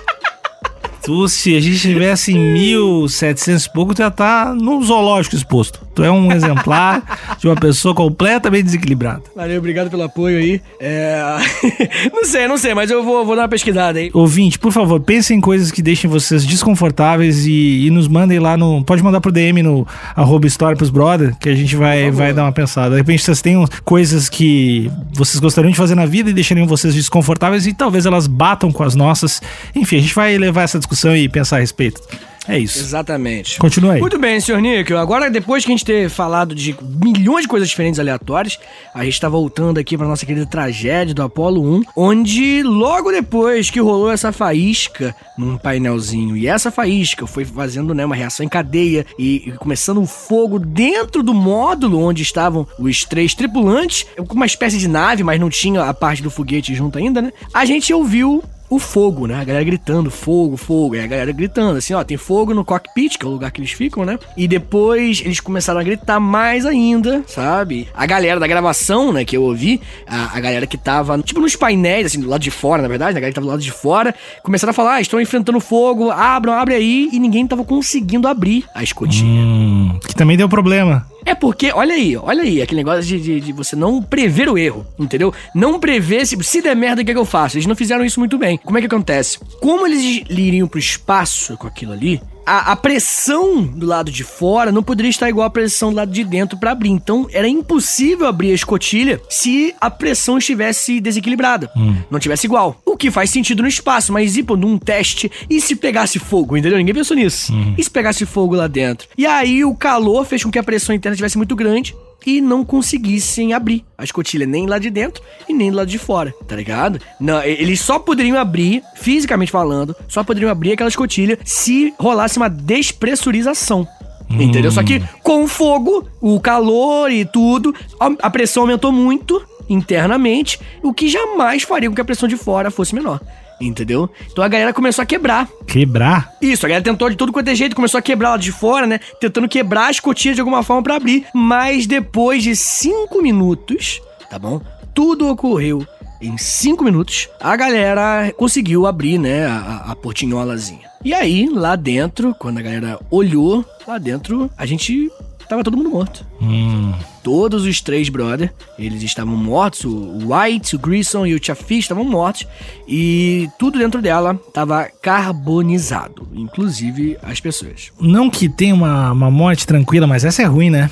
Tu, se a gente tivesse em 1700 e pouco, já tá no zoológico exposto. Tu é um exemplar de uma pessoa completamente desequilibrada. Valeu, obrigado pelo apoio aí. É... não sei, não sei, mas eu vou, vou dar uma pesquisada aí. Ouvinte, por favor, pensem em coisas que deixem vocês desconfortáveis e, e nos mandem lá no. Pode mandar pro DM no arroba História pros Brother, que a gente vai, vai dar uma pensada. De repente vocês têm coisas que vocês gostariam de fazer na vida e deixariam vocês desconfortáveis e talvez elas batam com as nossas. Enfim, a gente vai levar essa discussão e pensar a respeito. É isso. Exatamente. Continua aí. Muito bem, senhor Níquel. Agora, depois que a gente ter falado de milhões de coisas diferentes aleatórias, a gente tá voltando aqui pra nossa querida tragédia do Apolo 1, onde logo depois que rolou essa faísca num painelzinho, e essa faísca foi fazendo né, uma reação em cadeia e, e começando um fogo dentro do módulo onde estavam os três tripulantes, com uma espécie de nave, mas não tinha a parte do foguete junto ainda, né? A gente ouviu o fogo, né? A galera gritando, fogo, fogo. E a galera gritando, assim, ó, tem fogo no cockpit, que é o lugar que eles ficam, né? E depois eles começaram a gritar mais ainda, sabe? A galera da gravação, né, que eu ouvi, a, a galera que tava, tipo, nos painéis, assim, do lado de fora, na verdade, né? a galera que tava do lado de fora, começaram a falar, ah, estão enfrentando fogo, abram, abre aí, e ninguém tava conseguindo abrir a escotilha. Hum, que também deu problema. É porque, olha aí, olha aí, aquele negócio de, de, de você não prever o erro, entendeu? Não prever se, se der merda, o que, é que eu faço? Eles não fizeram isso muito bem. Como é que acontece? Como eles iriam pro espaço com aquilo ali, a, a, pressão do lado de fora não poderia estar igual à pressão do lado de dentro para abrir. Então era impossível abrir a escotilha se a pressão estivesse desequilibrada, hum. não tivesse igual. O que faz sentido no espaço, mas e pô, num teste, e se pegasse fogo, entendeu? Ninguém pensou nisso. Hum. E se pegasse fogo lá dentro? E aí o calor fez com que a pressão interna estivesse muito grande e não conseguissem abrir a escotilha nem lá de dentro e nem do lado de fora, tá ligado? Não, eles só poderiam abrir, fisicamente falando, só poderiam abrir aquela escotilha se rolasse uma despressurização. Hum. Entendeu? Só que com o fogo, o calor e tudo, a pressão aumentou muito internamente, o que jamais faria com que a pressão de fora fosse menor. Entendeu? Então a galera começou a quebrar. Quebrar? Isso, a galera tentou de tudo quanto é jeito, começou a quebrar lá de fora, né? Tentando quebrar as cotinhas de alguma forma para abrir. Mas depois de cinco minutos, tá bom? Tudo ocorreu em cinco minutos. A galera conseguiu abrir, né? A, a portinholazinha. E aí, lá dentro, quando a galera olhou, lá dentro, a gente tava todo mundo morto. Hum. Todos os três brother, eles estavam mortos. O White, o Grissom e o Chaffee estavam mortos. E tudo dentro dela estava carbonizado, inclusive as pessoas. Não que tenha uma, uma morte tranquila, mas essa é ruim, né?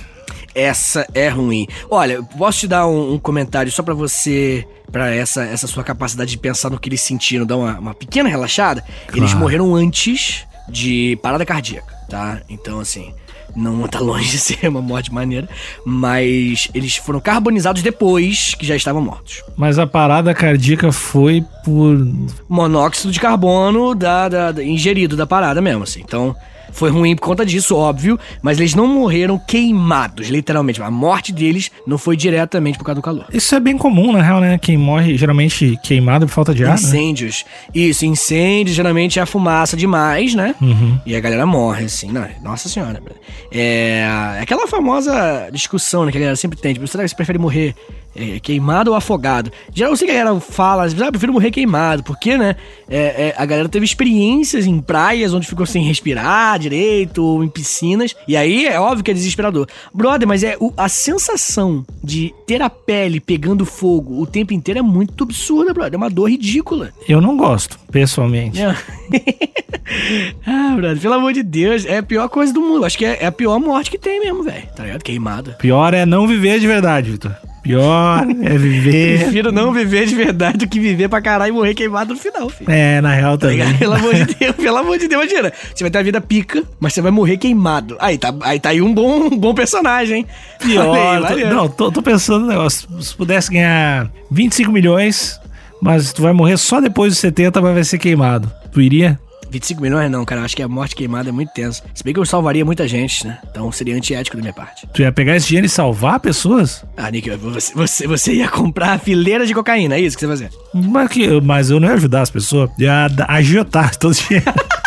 Essa é ruim. Olha, posso te dar um, um comentário só para você, para essa, essa sua capacidade de pensar no que eles sentiram, dar uma, uma pequena relaxada? Claro. Eles morreram antes de parada cardíaca, tá? Então, assim, não tá longe de ser uma morte maneira, mas eles foram carbonizados depois que já estavam mortos. Mas a parada cardíaca foi por monóxido de carbono da, da, da ingerido da parada mesmo, assim. Então, foi ruim por conta disso, óbvio, mas eles não morreram queimados, literalmente. A morte deles não foi diretamente por causa do calor. Isso é bem comum, na real, né? Quem morre geralmente queimado por falta de ar. Né? Incêndios. Né? Isso, incêndios geralmente é a fumaça demais, né? Uhum. E a galera morre, assim. Não, nossa senhora. É, é aquela famosa discussão né, que a galera sempre tem. Tipo, será que você prefere morrer é, queimado ou afogado. Já eu sei que a galera fala, ah, prefiro morrer queimado, porque, né? É, é, a galera teve experiências em praias onde ficou sem respirar direito, ou em piscinas, e aí é óbvio que é desesperador. Brother, mas é o, a sensação de ter a pele pegando fogo o tempo inteiro é muito absurda, brother. É uma dor ridícula. Eu não gosto, pessoalmente. ah, brother, pelo amor de Deus, é a pior coisa do mundo. Acho que é, é a pior morte que tem mesmo, velho. Tá ligado? Queimada. Pior é não viver de verdade, Vitor. Pior é viver. Prefiro não viver de verdade do que viver pra caralho e morrer queimado no final, filho. É, na real tá também. Tá pelo amor de Deus, pelo amor de Deus, imagina. Você vai ter a vida pica, mas você vai morrer queimado. Aí tá aí, tá aí um, bom, um bom personagem, hein? Pior. Falei, tô, não, tô, tô pensando no negócio. Se pudesse ganhar 25 milhões, mas tu vai morrer só depois dos 70, mas vai ser queimado. Tu iria? 25 milhões não, cara. Acho que a morte queimada é muito tensa. Se bem que eu salvaria muita gente, né? Então seria antiético da minha parte. Tu ia pegar esse dinheiro e salvar pessoas? Ah, Nick, você, você, você ia comprar fileira de cocaína, é isso que você ia fazer? Mas, que, mas eu não ia ajudar as pessoas. Ia agiotar todo o dinheiro.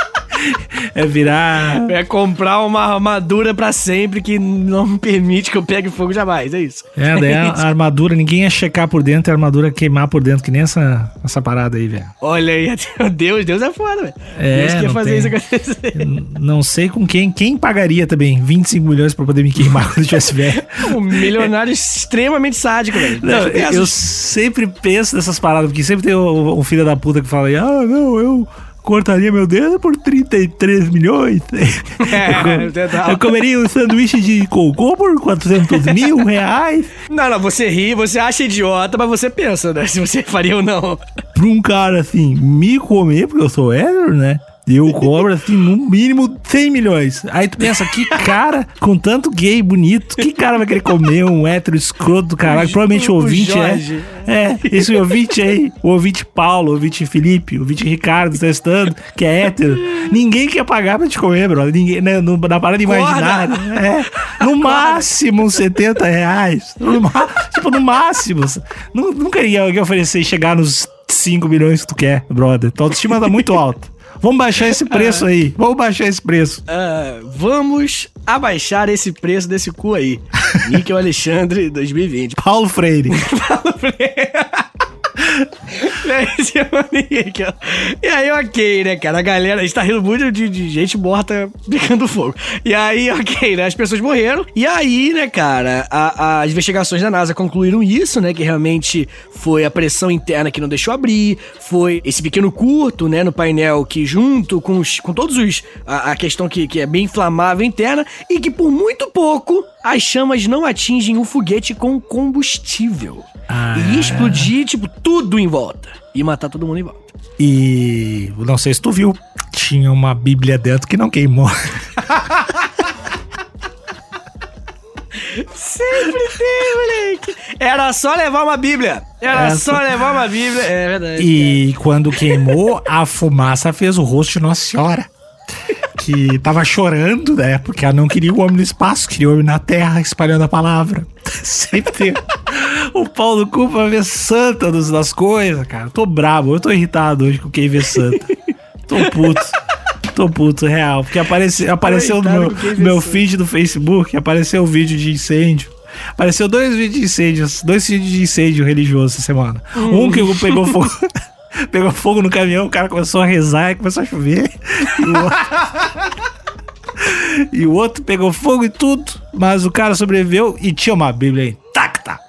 É virar. É comprar uma armadura para sempre que não me permite que eu pegue fogo jamais. É isso. É, daí a, a armadura, ninguém ia checar por dentro e a armadura queimar por dentro, que nem essa, essa parada aí, velho. Olha aí, Deus, Deus é foda, velho. É, Deus quer fazer tem... isso acontecer. Não sei com quem. Quem pagaria também 25 milhões pra poder me queimar quando eu tivesse velho? Um milionário extremamente sádico, velho. Não, eu sempre penso nessas paradas, porque sempre tem um, um filho da puta que fala aí, ah, não, eu cortaria meu dedo por 33 milhões. É, eu, eu comeria um sanduíche de cocô por 400 mil reais. Não, não, você ri, você acha idiota, mas você pensa, né? Se você faria ou não. Pra um cara assim, me comer, porque eu sou hétero, né? Eu cobro, assim, no mínimo 100 milhões. Aí tu pensa, que cara com tanto gay bonito, que cara vai querer comer um hétero escroto do caralho? Provavelmente o ouvinte é. É, esse ouvinte aí, o ouvinte Paulo, o ouvinte Felipe, o ouvinte Ricardo testando, que é hétero. Ninguém quer pagar pra te comer, brother. Ninguém, né, no, na parada imaginária. É, no máximo uns 70 reais. No, tipo, no máximo. Nunca ia oferecer chegar nos 5 milhões que tu quer, brother. Tua autoestima tá muito alta. Vamos baixar esse preço aí. Vamos baixar esse preço. Ah, vamos abaixar esse preço desse cu aí. Níquel Alexandre 2020. Paulo Freire. Esse é o níquel. E aí, ok, né, cara? A galera, a gente tá rindo muito de, de gente morta picando fogo. E aí, ok, né? As pessoas morreram. E aí, né, cara, a- as investigações da NASA concluíram isso, né? Que realmente foi a pressão interna que não deixou abrir, foi esse pequeno curto, né, no painel que junto com, os, com todos os. A, a questão que, que é bem inflamável interna e que por muito pouco as chamas não atingem o foguete com combustível. Ah. E explodir, tipo, tudo em volta. E matar todo mundo em volta. E não sei se tu viu, tinha uma Bíblia dentro que não queimou. Sempre tem, moleque. Era só levar uma Bíblia. Era Essa- só levar uma Bíblia. É verdade. E quando queimou, a fumaça fez o rosto de Nossa Senhora. Que tava chorando, né? Porque ela não queria o homem no espaço, queria o homem na terra espalhando a palavra. Sempre tem o pau no cu pra ver santa das coisas, cara. Tô brabo, eu tô irritado hoje com quem vê santa. Tô puto. Tô puto, real. Porque apareceu, apareceu no meu, meu feed do Facebook, apareceu o vídeo de incêndio. Apareceu dois vídeos de incêndios, dois vídeos de incêndio religioso essa semana. Um que pegou fogo. Pegou fogo no caminhão, o cara começou a rezar e começou a chover. E o outro, e o outro pegou fogo e tudo, mas o cara sobreviveu e tinha uma Bíblia intacta.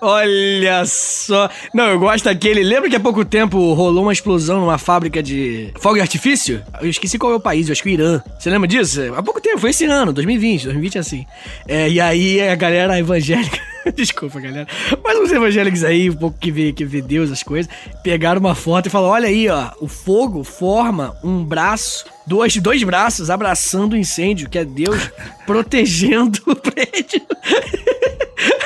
Olha só. Não, eu gosto daquele. Lembra que há pouco tempo rolou uma explosão numa fábrica de fogo de artifício? Eu esqueci qual é o país, eu acho que o Irã. Você lembra disso? Há pouco tempo, foi esse ano, 2020. 2020 é assim. É, e aí a galera evangélica. Desculpa, galera. Mas uns evangélicos aí, um pouco que vê, que vê Deus, as coisas, pegaram uma foto e falaram: olha aí, ó, o fogo forma um braço. Dois, dois braços abraçando o incêndio, que é Deus protegendo o prédio.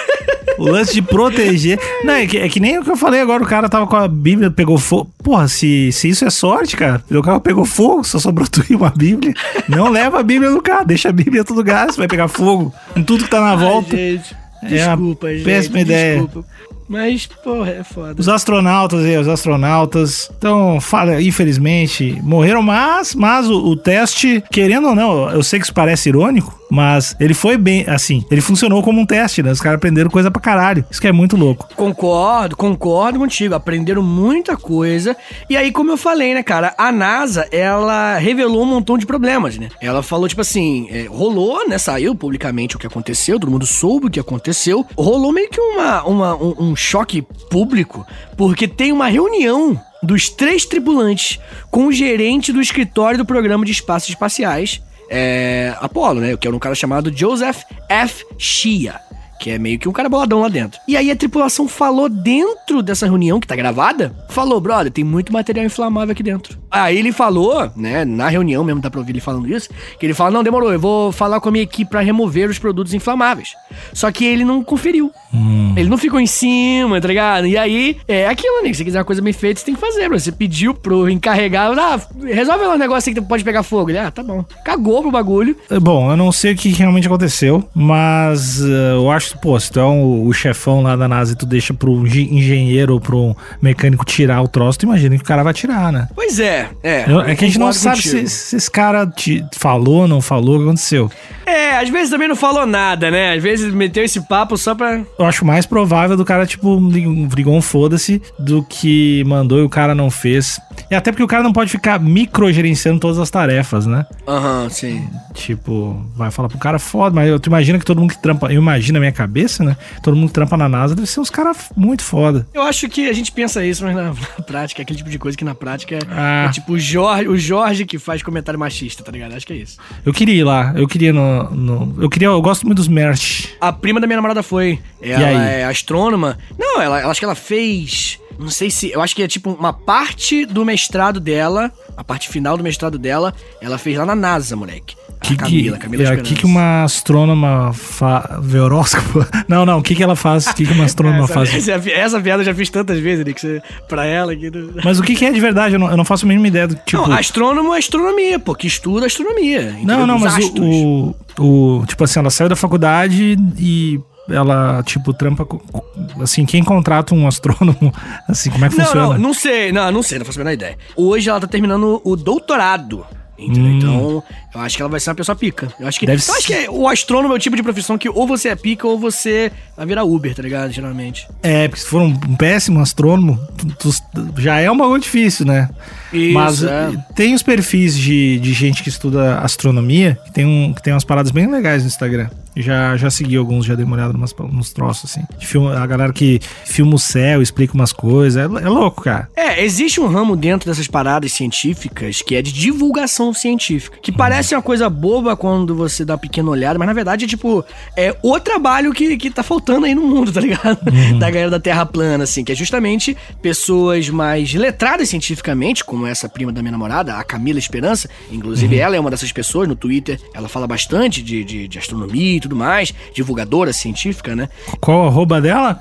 O lance de proteger. Não, é que, é que nem o que eu falei agora, o cara tava com a Bíblia, pegou fogo. Porra, se, se isso é sorte, cara, o carro pegou fogo, só sobrou tu e uma Bíblia. Não leva a Bíblia no carro, deixa a Bíblia em todo lugar, você vai pegar fogo em tudo que tá na volta. Ai, gente, É desculpa, gente. péssima ideia. Desculpa. Mas, porra, é foda. Os astronautas aí, os astronautas. Então, fala, infelizmente, morreram, mas, mas o, o teste, querendo ou não, eu sei que isso parece irônico, mas ele foi bem, assim, ele funcionou como um teste, né? Os caras aprenderam coisa pra caralho. Isso que é muito louco. Concordo, concordo contigo. Aprenderam muita coisa. E aí, como eu falei, né, cara, a NASA, ela revelou um montão de problemas, né? Ela falou, tipo assim, é, rolou, né? Saiu publicamente o que aconteceu, todo mundo soube o que aconteceu. Rolou meio que uma, uma- um, um choque público, porque tem uma reunião dos três tripulantes com o gerente do escritório do programa de espaços espaciais, é, Apollo, né? Que era um cara chamado Joseph F. Shia. Que é meio que um cara boladão lá dentro. E aí a tripulação falou dentro dessa reunião, que tá gravada, falou, brother, tem muito material inflamável aqui dentro. Aí ele falou, né, na reunião mesmo, dá pra ouvir ele falando isso, que ele fala, não, demorou, eu vou falar com a minha equipe pra remover os produtos inflamáveis. Só que ele não conferiu. Ele não ficou em cima, tá ligado? E aí, é aquilo, né? Se você quiser uma coisa bem feita, você tem que fazer, bro. Você pediu pro encarregado, ah, resolve lá um negócio aí que pode pegar fogo. Ele, ah, tá bom. Cagou pro bagulho. É, Bom, eu não sei o que realmente aconteceu, mas eh, eu acho pô, se tu é um- o chefão lá da NASA e tu deixa pro engen- engenheiro ou pro mecânico tirar o troço, tu imagina que o cara vai tirar, né? Pois é, é. Eu- é que a gente não sabe se, se esse cara te falou, não falou, o que aconteceu. É, às vezes também não falou nada, né? Às vezes meteu esse papo só pra. Eu acho mais provável do cara, tipo, brigou um foda-se do que mandou e o cara não fez. E até porque o cara não pode ficar microgerenciando todas as tarefas, né? Aham, sim. Tipo, vai falar pro cara foda, mas eu- tu imagina que todo mundo que trampa, eu imagino na minha cabeça, né? Todo mundo que trampa na NASA deve ser uns caras muito foda. Eu acho que a gente pensa isso, mas na, na prática, é aquele tipo de coisa que na prática Ah. é tipo o Jorge, o Jorge que faz comentário machista, tá ligado? Acho que é isso. Eu queria ir lá, eu queria no. no- eu queria, eu gosto muito dos merch. A prima da minha namorada foi. Ela é astrônoma. Não, ela, ela- acho que ela fez. Não sei se. Eu acho que é tipo uma parte do mestrado dela. A parte final do mestrado dela, ela fez lá na NASA, moleque. Que, Camila, que, Camila é, que, que uma astrônoma fa... vê horóscopo? Não, não, o que, que ela faz? O que, que uma astrônoma essa, faz? essa, essa piada eu já fiz tantas vezes, Nick, você- pra ela do- Mas o que, que é de verdade? Eu não, eu não faço a mínima ideia do tipo. Não, astrônomo é astronomia, pô, que estuda astronomia. Não, não, mas o, o, o- Tipo assim, ela saiu da faculdade e ela, tipo, trampa. Assim, quem contrata um astrônomo, assim, como é que Não, funciona? não, não sei, não, não sei, não faço a menor ideia. Hoje ela tá terminando o doutorado. Entendeu? Então, eu acho que ela vai ser uma pessoa pica. Eu acho que, Hum. Deve eu acho que o astrônomo é o tipo de profissão que ou você é pica ou você vai virar Uber, tá ligado? Geralmente. É, porque se for um péssimo astrônomo, tu- tu- já é um bagulho difícil, né? Isso, Mas é. eh, tem os perfis de, de gente que estuda astronomia, que tem, um, que tem umas paradas bem legais no Instagram. Já, já segui alguns, já dei uma olhada numas, nos troços, assim. Filma- a galera que filma o céu, explica umas coisas. É, é louco, cara. É, existe um ramo dentro dessas paradas científicas que é de divulgação científica. Que parece uma coisa boba quando você dá uma pequena olhada, mas na verdade é tipo, é o trabalho que, que tá faltando aí no mundo, tá ligado? Da galera da Terra plana, assim, que é justamente pessoas mais letradas cientificamente, como essa prima da minha namorada, a Camila Esperança. Inclusive, ela é uma dessas pessoas no Twitter. Ela fala bastante de, de, de astronomia tudo mais, divulgadora científica, né? Qual a arroba dela?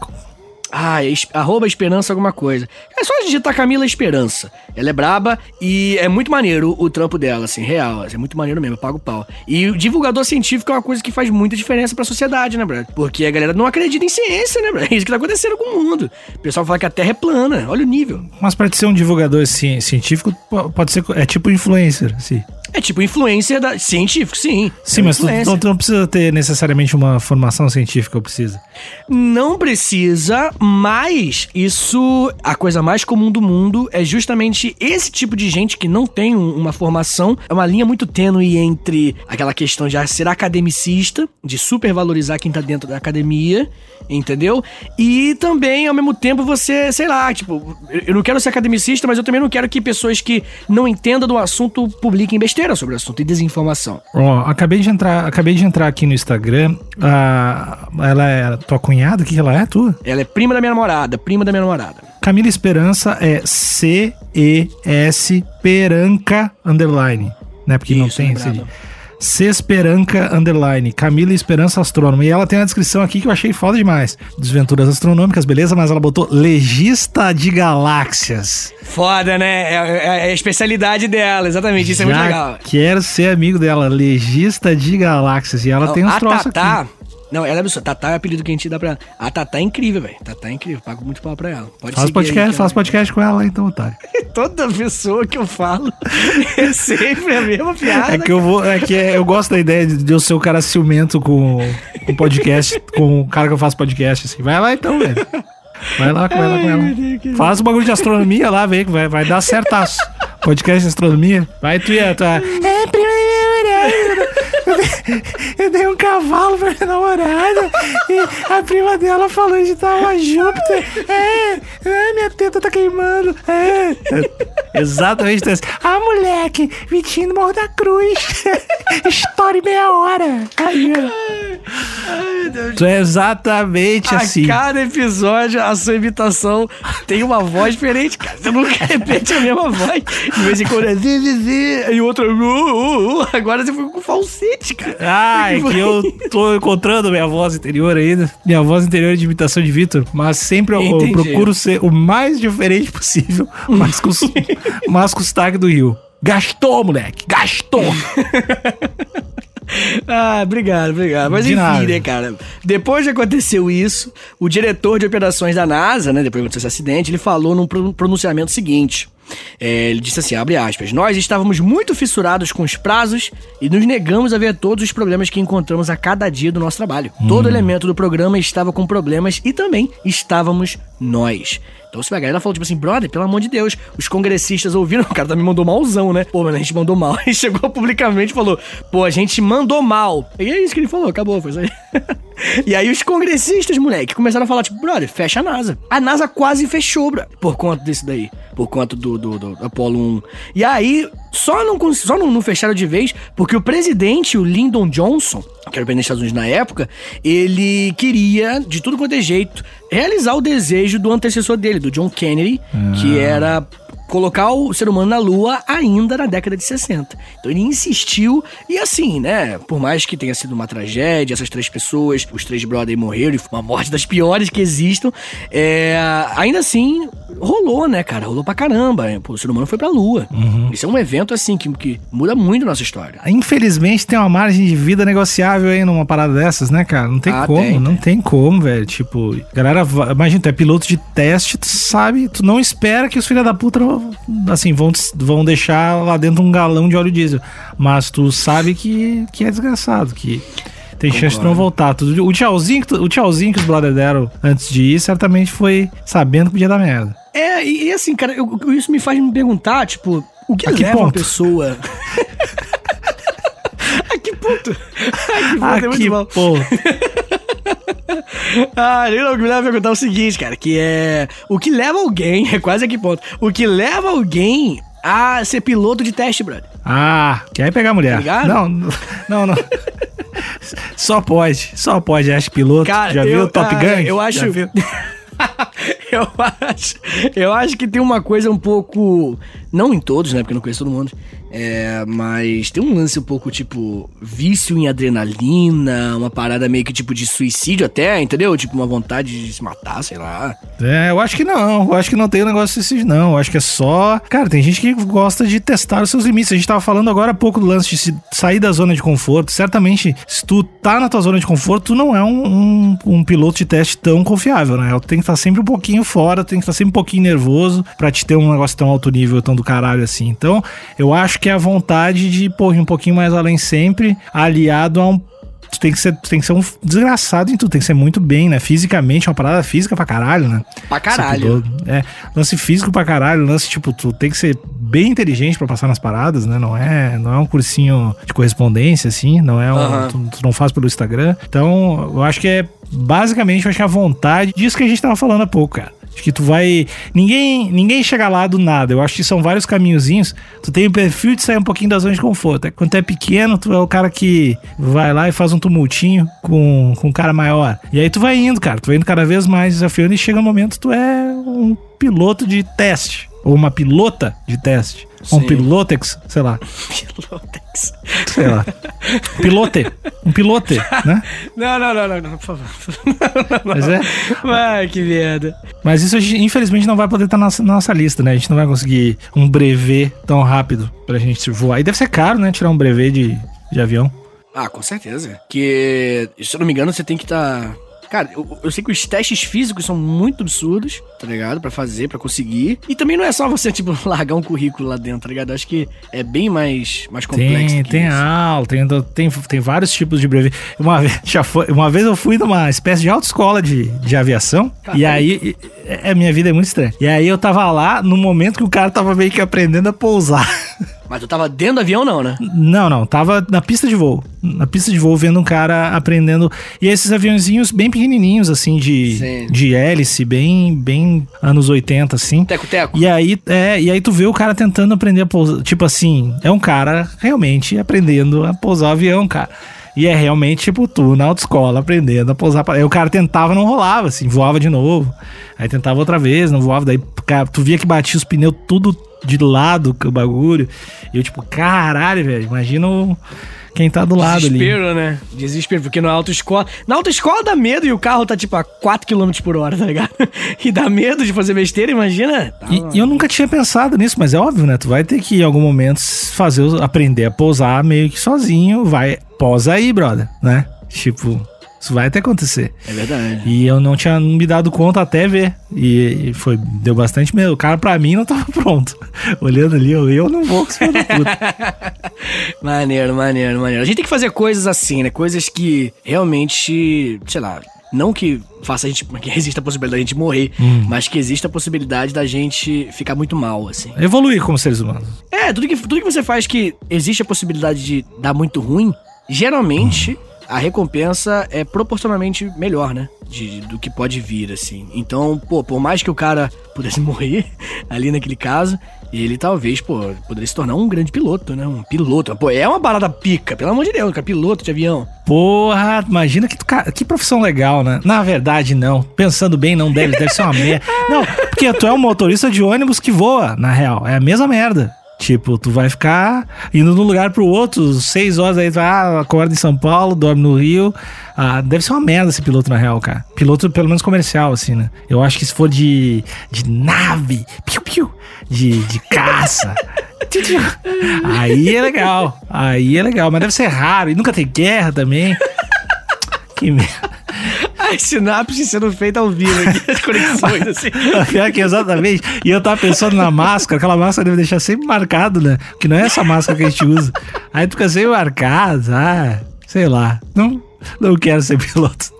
Ah, es- arroba Esperança alguma coisa. É só digitar Camila Esperança. Ela é braba e é muito maneiro o trampo dela, assim, real. É muito maneiro mesmo, eu pago pau. E o divulgador científico é uma coisa que faz muita diferença pra sociedade, né, brother? Porque a galera não acredita em ciência, né, brother? É isso que tá acontecendo com o mundo. O pessoal fala que a Terra é plana, olha o nível. Mas pra ser um divulgador ci- científico, po- pode ser. É tipo influencer, assim. É tipo influência da... científico, sim. Sim, É mas tu, tu- tu não precisa ter necessariamente uma formação científica, ou precisa. Não precisa, mas isso, a coisa mais comum do mundo é justamente esse tipo de gente que não tem um- uma formação. É uma linha muito tênue entre aquela questão de ser academicista, de supervalorizar quem tá dentro da academia, entendeu? E também, ao mesmo tempo, você, sei lá, tipo, eu não quero ser academicista, mas eu também não quero que pessoas que não entendam do assunto publiquem besteira sobre o assunto e desinformação. Ó, acabei de entrar, acabei de entrar aqui no Instagram. Ah, ela é tua cunhada? O que ela é, tua? Ela é prima da minha namorada, prima da minha namorada. Camila Esperança é C-E-S Peranca underline. Né? Porque não Isso, tem lembrado. esse. C Esperanca underline. Camila Esperança Astrônoma. E ela tem uma descrição aqui que eu achei foda demais. Desventuras astronômicas, beleza? Mas ela botou legista de galáxias. Foda, né? É, é- é a especialidade dela, exatamente. Isso é muito Já legal. Quero ser amigo dela, legista de galáxias. E ela tem uns a troços Tatá. aqui. Não, ela é absurda. Tatá é o apelido que a gente dá pra ela. A Tatá é incrível, velho. Tatá é incrível. Pago muito pau pra ela. Pode Faz podcast, aí, faz ela- podcast com ela, então, otário. Toda pessoa que eu falo é sempre a mesma piada. É que eu vou. É que é- eu gosto da ideia de de eu ser o cara ciumento com o podcast, com o cara que eu faço podcast, assim. Vai lá então, velho. Vai lá, vai lá com ela. Faz o bagulho de astronomia lá, vem, que vai, vai dar certaço. Podcast de astronomia. Vai tu e a tua. É, prima eu dei- Eu dei um cavalo pra minha namorada e a prima dela falou de tal a Júpiter. É, é, minha teta tá queimando. É. Exatamente isso. Ah, moleque, Vitinho do Morro da Cruz. História meia hora. Aí, ó. Tu é exatamente A assim. cada episódio, a sua imitação tem uma voz diferente, cara. Você nunca repete a mesma voz. De vez em quando é zi, zi, zi, e outra. Uh, uh, uh. Agora você foi com falsete, cara. Ah, é que eu tô encontrando minha voz interior ainda. Minha voz interior de imitação de Vitor. Mas sempre eu, eu procuro ser o mais diferente possível, mas com, mas com o sotaque do Rio. Gastou, moleque! Gastou! Ah, obrigado, obrigado. Mas De enfim, nada. né, cara? Depois de aconteceu isso, o diretor de operações da NASA, né, depois que aconteceu esse acidente, ele falou num pro- pronunciamento seguinte. É, ele disse assim, abre aspas, nós estávamos muito fissurados com os prazos e nos negamos a ver todos os problemas que encontramos a cada dia do nosso trabalho. Todo elemento do programa estava com problemas e também estávamos nós. Então, se a galera falou, tipo assim, brother, pelo amor de Deus, os congressistas ouviram, o cara também mandou malzão, né? Pô, mano, a gente mandou mal. E chegou publicamente e falou, pô, a gente mandou mal. E é isso que ele falou, acabou, foi isso aí. e aí os congressistas, moleque, começaram a falar, tipo, brother, fecha a NASA. A NASA quase fechou, brother, por conta desse daí. Por conta do, do, do Apollo 1. E aí, só não, só não, não fecharam de vez, porque o presidente, o Lyndon Johnson, que era o presidente dos Estados Unidos na época, ele queria, de tudo quanto é jeito, realizar o desejo do antecessor dele, do John Kennedy, que era colocar o ser humano na Lua ainda na década de 60. Então ele insistiu, e assim, né? Por mais que tenha sido uma tragédia, essas três pessoas, os três brothers morreram, e foi uma morte das piores que existam, é, ainda assim rolou, né, cara? Rolou pra caramba. Pô, o ser humano foi pra Lua. Isso é um evento, assim, que, que muda muito a nossa história. Infelizmente tem uma margem de vida negociável aí numa parada dessas, né, cara? Não tem Ah, como, tem, não tem como, velho. Tipo, galera, imagina, tu é piloto de teste, tu sabe, tu não espera que os filha da puta, assim, vão, vão deixar lá dentro um galão de óleo diesel. Mas tu sabe que, que é desgraçado, que tem chance de não voltar. O tchauzinho, o tchauzinho que os brothers deram antes de ir, certamente foi sabendo que podia dar merda. É, e, e assim, cara, eu- isso me faz me perguntar, tipo, o que A que leva uma ponto? pessoa. a que ponto? A que ponto é muito que bom. Ah, o que me leva a perguntar é o seguinte, cara, que é. O que leva alguém, é quase a que ponto? O que leva alguém a ser piloto de teste, brother? Ah, quer pegar mulher. Tá? Não, não, não. Só pode, só pode, acho piloto. Cara, Já eu- viu o Top Gun? eu acho- eu acho. Eu acho que tem uma coisa um pouco. Não em todos, né? Porque eu não conheço todo mundo. É, mas tem um lance um pouco tipo vício em adrenalina, uma parada meio que tipo de suicídio até, entendeu? Tipo uma vontade de se matar, sei lá. É, eu acho que não. Eu acho que não tem um negócio desses, não. Eu acho que é só. Cara, tem gente que gosta de testar os seus limites. A gente tava falando agora há pouco do lance de sair da zona de conforto. Certamente, se tu tá na tua zona de conforto, tu não é um, um, um piloto de teste tão confiável, né? Tu tem que estar sempre um pouquinho fora, tem que estar sempre um pouquinho nervoso pra te ter um negócio tão alto nível, tão do caralho assim. Então, eu acho que é a vontade de, pô, ir um pouquinho mais além sempre, aliado a um tu tem que ser, tem que ser um desgraçado em tudo, tem que ser muito bem, né? Fisicamente, é uma parada física pra caralho, né? Pra Esse caralho. É, lance físico pra caralho, lance, tipo, tu tem que ser bem inteligente pra passar nas paradas, né? Não é, não é um cursinho de correspondência, assim, não é um. Aham. Tu, tu não faz pelo Instagram. Então, eu acho que é, basicamente, eu acho que é a vontade disso que a gente tava falando há pouco, cara. Acho que tu vai. Ninguém ninguém chega lá do nada. Eu acho que são vários caminhozinhos. Tu tem o perfil de sair um pouquinho da zona de conforto. É, Quando tu é pequeno, tu é o cara que vai lá e faz um tumultinho com, com um cara maior. E aí tu vai indo, cara. Tu vai indo cada vez mais desafiando e chega um momento tu é um piloto de teste. Ou uma pilota de teste. Ou um Sim. pilotex, sei lá. Pilotex. Sei lá. Pilote. Um pilote, né? Não, não, não, não, não, por favor. Mas é. Ai, que merda. Mas isso infelizmente não vai poder estar na nossa, na nossa lista, né? A gente não vai conseguir um brevet tão rápido pra gente voar. E deve ser caro, né? Tirar um brevet de, de avião. Ah, com certeza. Que, se eu não me engano, você tem que estar. Cara, eu, eu sei que os testes físicos são muito absurdos, tá ligado? Pra fazer, pra conseguir. E também não é só você, tipo, largar um currículo lá dentro, tá ligado? Eu acho que é bem mais, mais complexo. Tem, tem isso. aula, tem, tem, tem vários tipos de brevet. Uma vez, já foi, uma vez eu fui numa espécie de autoescola de, de aviação. E Caramba. aí, e- é, minha vida é muito estranha. E aí eu tava lá no momento que o cara tava meio que aprendendo a pousar. Mas tu tava dentro do avião, não, né? Não, não, tava na pista de voo. Na pista de voo, vendo um cara aprendendo. E esses aviãozinhos bem pequenininhos, assim, de, Sim. de hélice, bem, bem anos 80, assim. Teco-teco. E aí, é, e aí tu vê o cara tentando aprender a pousar. Tipo assim, é um cara realmente aprendendo a pousar o avião, cara. E é realmente, tipo, tu na autoescola aprendendo a pousar. Aí o cara tentava, não rolava, assim, voava de novo. Aí tentava outra vez, não voava. Daí, cara, tu via que batia os pneus tudo de lado, com o bagulho. E eu, tipo, caralho, velho, imagina o- quem tá do lado ali. Desespero, né? Desespero, porque na autoescola. Na autoescola dá medo e o carro tá tipo a 4 km por hora, tá ligado? E dá medo de fazer besteira, imagina. Tá E, eu nunca tinha pensado nisso, mas é óbvio, né? Tu vai ter que, em algum momento, fazer, aprender a pousar meio que sozinho. Vai, posa aí, brother, né? Tipo, isso vai até acontecer. É verdade. E eu não tinha me dado conta até ver. E, foi, deu bastante medo. O cara, pra mim, não tava pronto. Olhando ali, eu, eu não vou com esse. Maneiro, maneiro, maneiro. A gente tem que fazer coisas assim, né? Coisas que realmente, sei lá, não que faça a gente, que exista a possibilidade da gente morrer, mas que exista a possibilidade da gente ficar muito mal, assim. Evoluir como seres humanos. É, tudo que, tudo que você faz que existe a possibilidade de dar muito ruim, geralmente a recompensa é proporcionalmente melhor, né? De, do que pode vir, assim. Então, pô, por mais que o cara pudesse morrer ali naquele caso, ele talvez, pô, poderia se tornar um grande piloto, né? Um piloto. Pô, é uma parada pica, pelo amor de Deus, cara, piloto de avião. Porra, imagina que, tu que profissão legal, né? Na verdade, não. Pensando bem, não deve, deve ser uma merda. Não, porque tu é um motorista de ônibus que voa, na real. É a mesma merda. Tipo, tu vai ficar indo de um lugar pro outro, seis horas aí, tu vai, ah, acorda em São Paulo, dorme no Rio. Ah, deve ser uma merda esse piloto, na real, cara. Piloto, pelo menos comercial, assim, né? Eu acho que se for de, de nave, piu, piu, de, de caça. aí é legal. Aí é legal. Mas deve ser raro. E nunca tem guerra também. Que merda. As sinapses sendo feitas ao vivo aqui, as conexões, assim. Pior que exatamente. E eu tava pensando na máscara, aquela máscara deve deixar sempre marcado, né? Que não é essa máscara que a gente usa. Aí tu fica sempre marcado, ah, sei lá. Não, não quero ser piloto.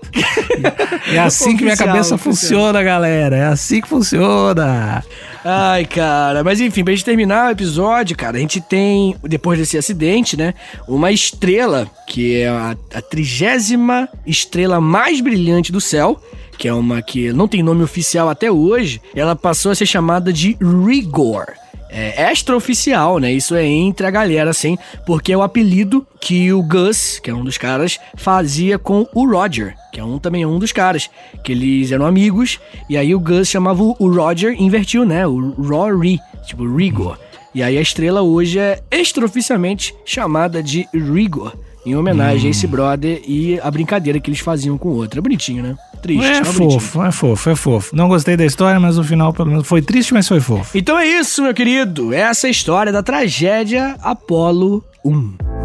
É assim que minha cabeça oficial. funciona, galera. É assim que funciona. Ai, cara. Mas enfim, pra gente terminar o episódio, cara, a gente tem, depois desse acidente, né, uma estrela, que é a trigésima estrela mais brilhante do céu, que é uma que não tem nome oficial até hoje. Ela passou a ser chamada de Rigor. É extraoficial, né? Isso é entre a galera, assim, porque é o apelido que o Gus, que é um dos caras, fazia com o Roger, que é um também é um dos caras, que eles eram amigos, e aí o Gus chamava o o Roger e invertiu, né? O Rory, tipo Rigor. E aí a estrela hoje é extraoficialmente chamada de Rigor, em homenagem a esse brother e a brincadeira que eles faziam com o outro. É bonitinho, né? Triste, É bonitinho. fofo, é fofo, é fofo. Não gostei da história, mas o final, pelo menos, foi triste, mas foi fofo. Então é isso, meu querido. Essa é a história da tragédia Apolo 1.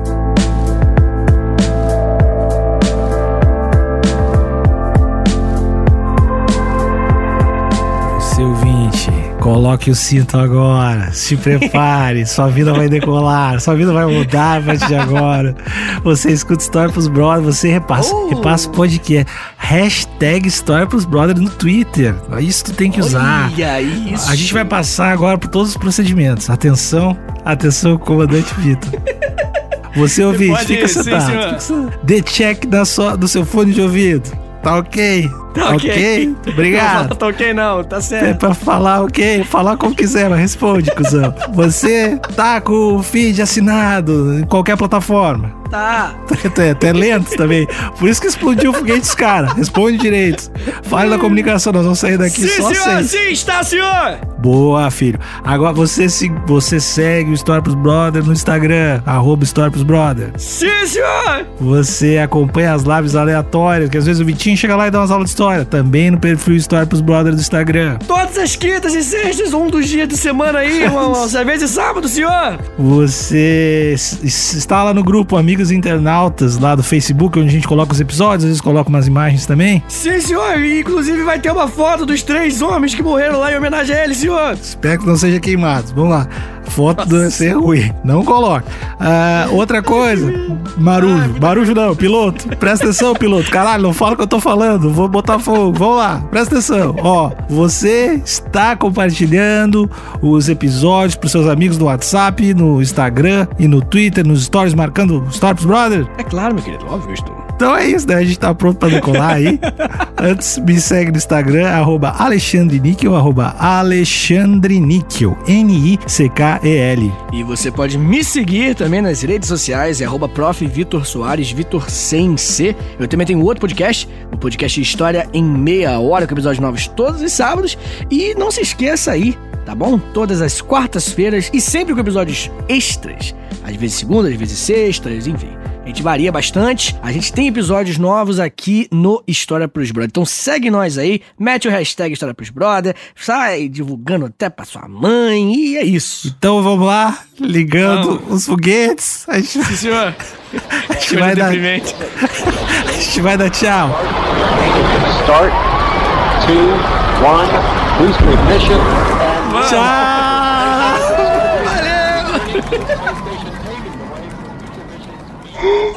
Coloque o cinto agora. Se prepare, sua vida vai decolar, sua vida vai mudar a partir de agora. Você escuta História pros Brothers, você repassa, Oh. repassa o podcast. Hashtag História pros Brothers no Twitter. Isso tu tem que usar. Olha isso. A gente vai passar agora por todos os procedimentos. Atenção, atenção, comandante Vitor. Você ouvinte, pode fica sim, sentado. fica sentado. Dê check da sua, do seu fone de ouvido. Tá ok? Tá ok. Obrigado. Não, tá ok não, tá É certo. pra falar o quê? Falar como quiser, mas responde, cuzão. Você tá com o feed assinado em qualquer plataforma. Tá. Tu é, tu é lento também. Por isso que explodiu o foguete dos caras. Responde direito. Fale da comunicação, nós vamos sair daqui sim, só senhor, sim, está, senhor. Boa, filho. Agora você, se, você segue o Story pros Brothers no Instagram, arroba Story pros Brothers. Sim, senhor. Você acompanha as lives aleatórias, que às vezes o Vitinho chega lá e dá umas aulas de história. Também no perfil Story pros Brothers do Instagram. Todas as quintas e sextas, um dos dias de semana aí, irmão. Às vezes sábado, senhor. Você está lá no grupo Amigos Internautas, lá do Facebook, onde a gente coloca os episódios, às vezes coloca umas imagens também. Sim, senhor. E inclusive vai ter uma foto dos três homens que morreram lá em homenagem a ele, senhor. Espero que não seja queimado. Vamos lá. Foto do ser ruim. Não coloca. Ah, outra coisa. Marujo. Marujo não, piloto. Presta atenção, piloto. Caralho, não fala o que eu tô falando. Vou botar fogo. Vamos lá. Presta atenção. Ó, você está compartilhando os episódios pros seus amigos no WhatsApp, no Instagram e no Twitter, nos stories, marcando Stories Brothers. É claro, meu querido. Óbvio, eu estou. Então é isso, né? A gente tá pronto pra decolar aí. Antes, me segue no Instagram, arroba Alexandre Níquel, arroba Alexandre Níquel, N-I-C-K-E-L. E você pode me seguir também nas redes sociais, é arroba prof. Vitor Soares, Vitor sem C. Eu também tenho outro podcast, o podcast História em Meia Hora, com episódios novos todos os sábados. E não se esqueça aí, tá bom? Todas as quartas-feiras e sempre com episódios extras. Às vezes segunda, às vezes sextas, enfim. A gente varia bastante. A gente tem episódios novos aqui no História pros Brother. Então segue nós aí, mete o hashtag História pros Brother, sai divulgando até pra sua mãe e é isso. Então vamos lá, ligando os foguetes. A gente, Sim, senhor. a gente vai dar, a gente vai dar tchau. Start. Two, one. Ignition. And Tchau! Oh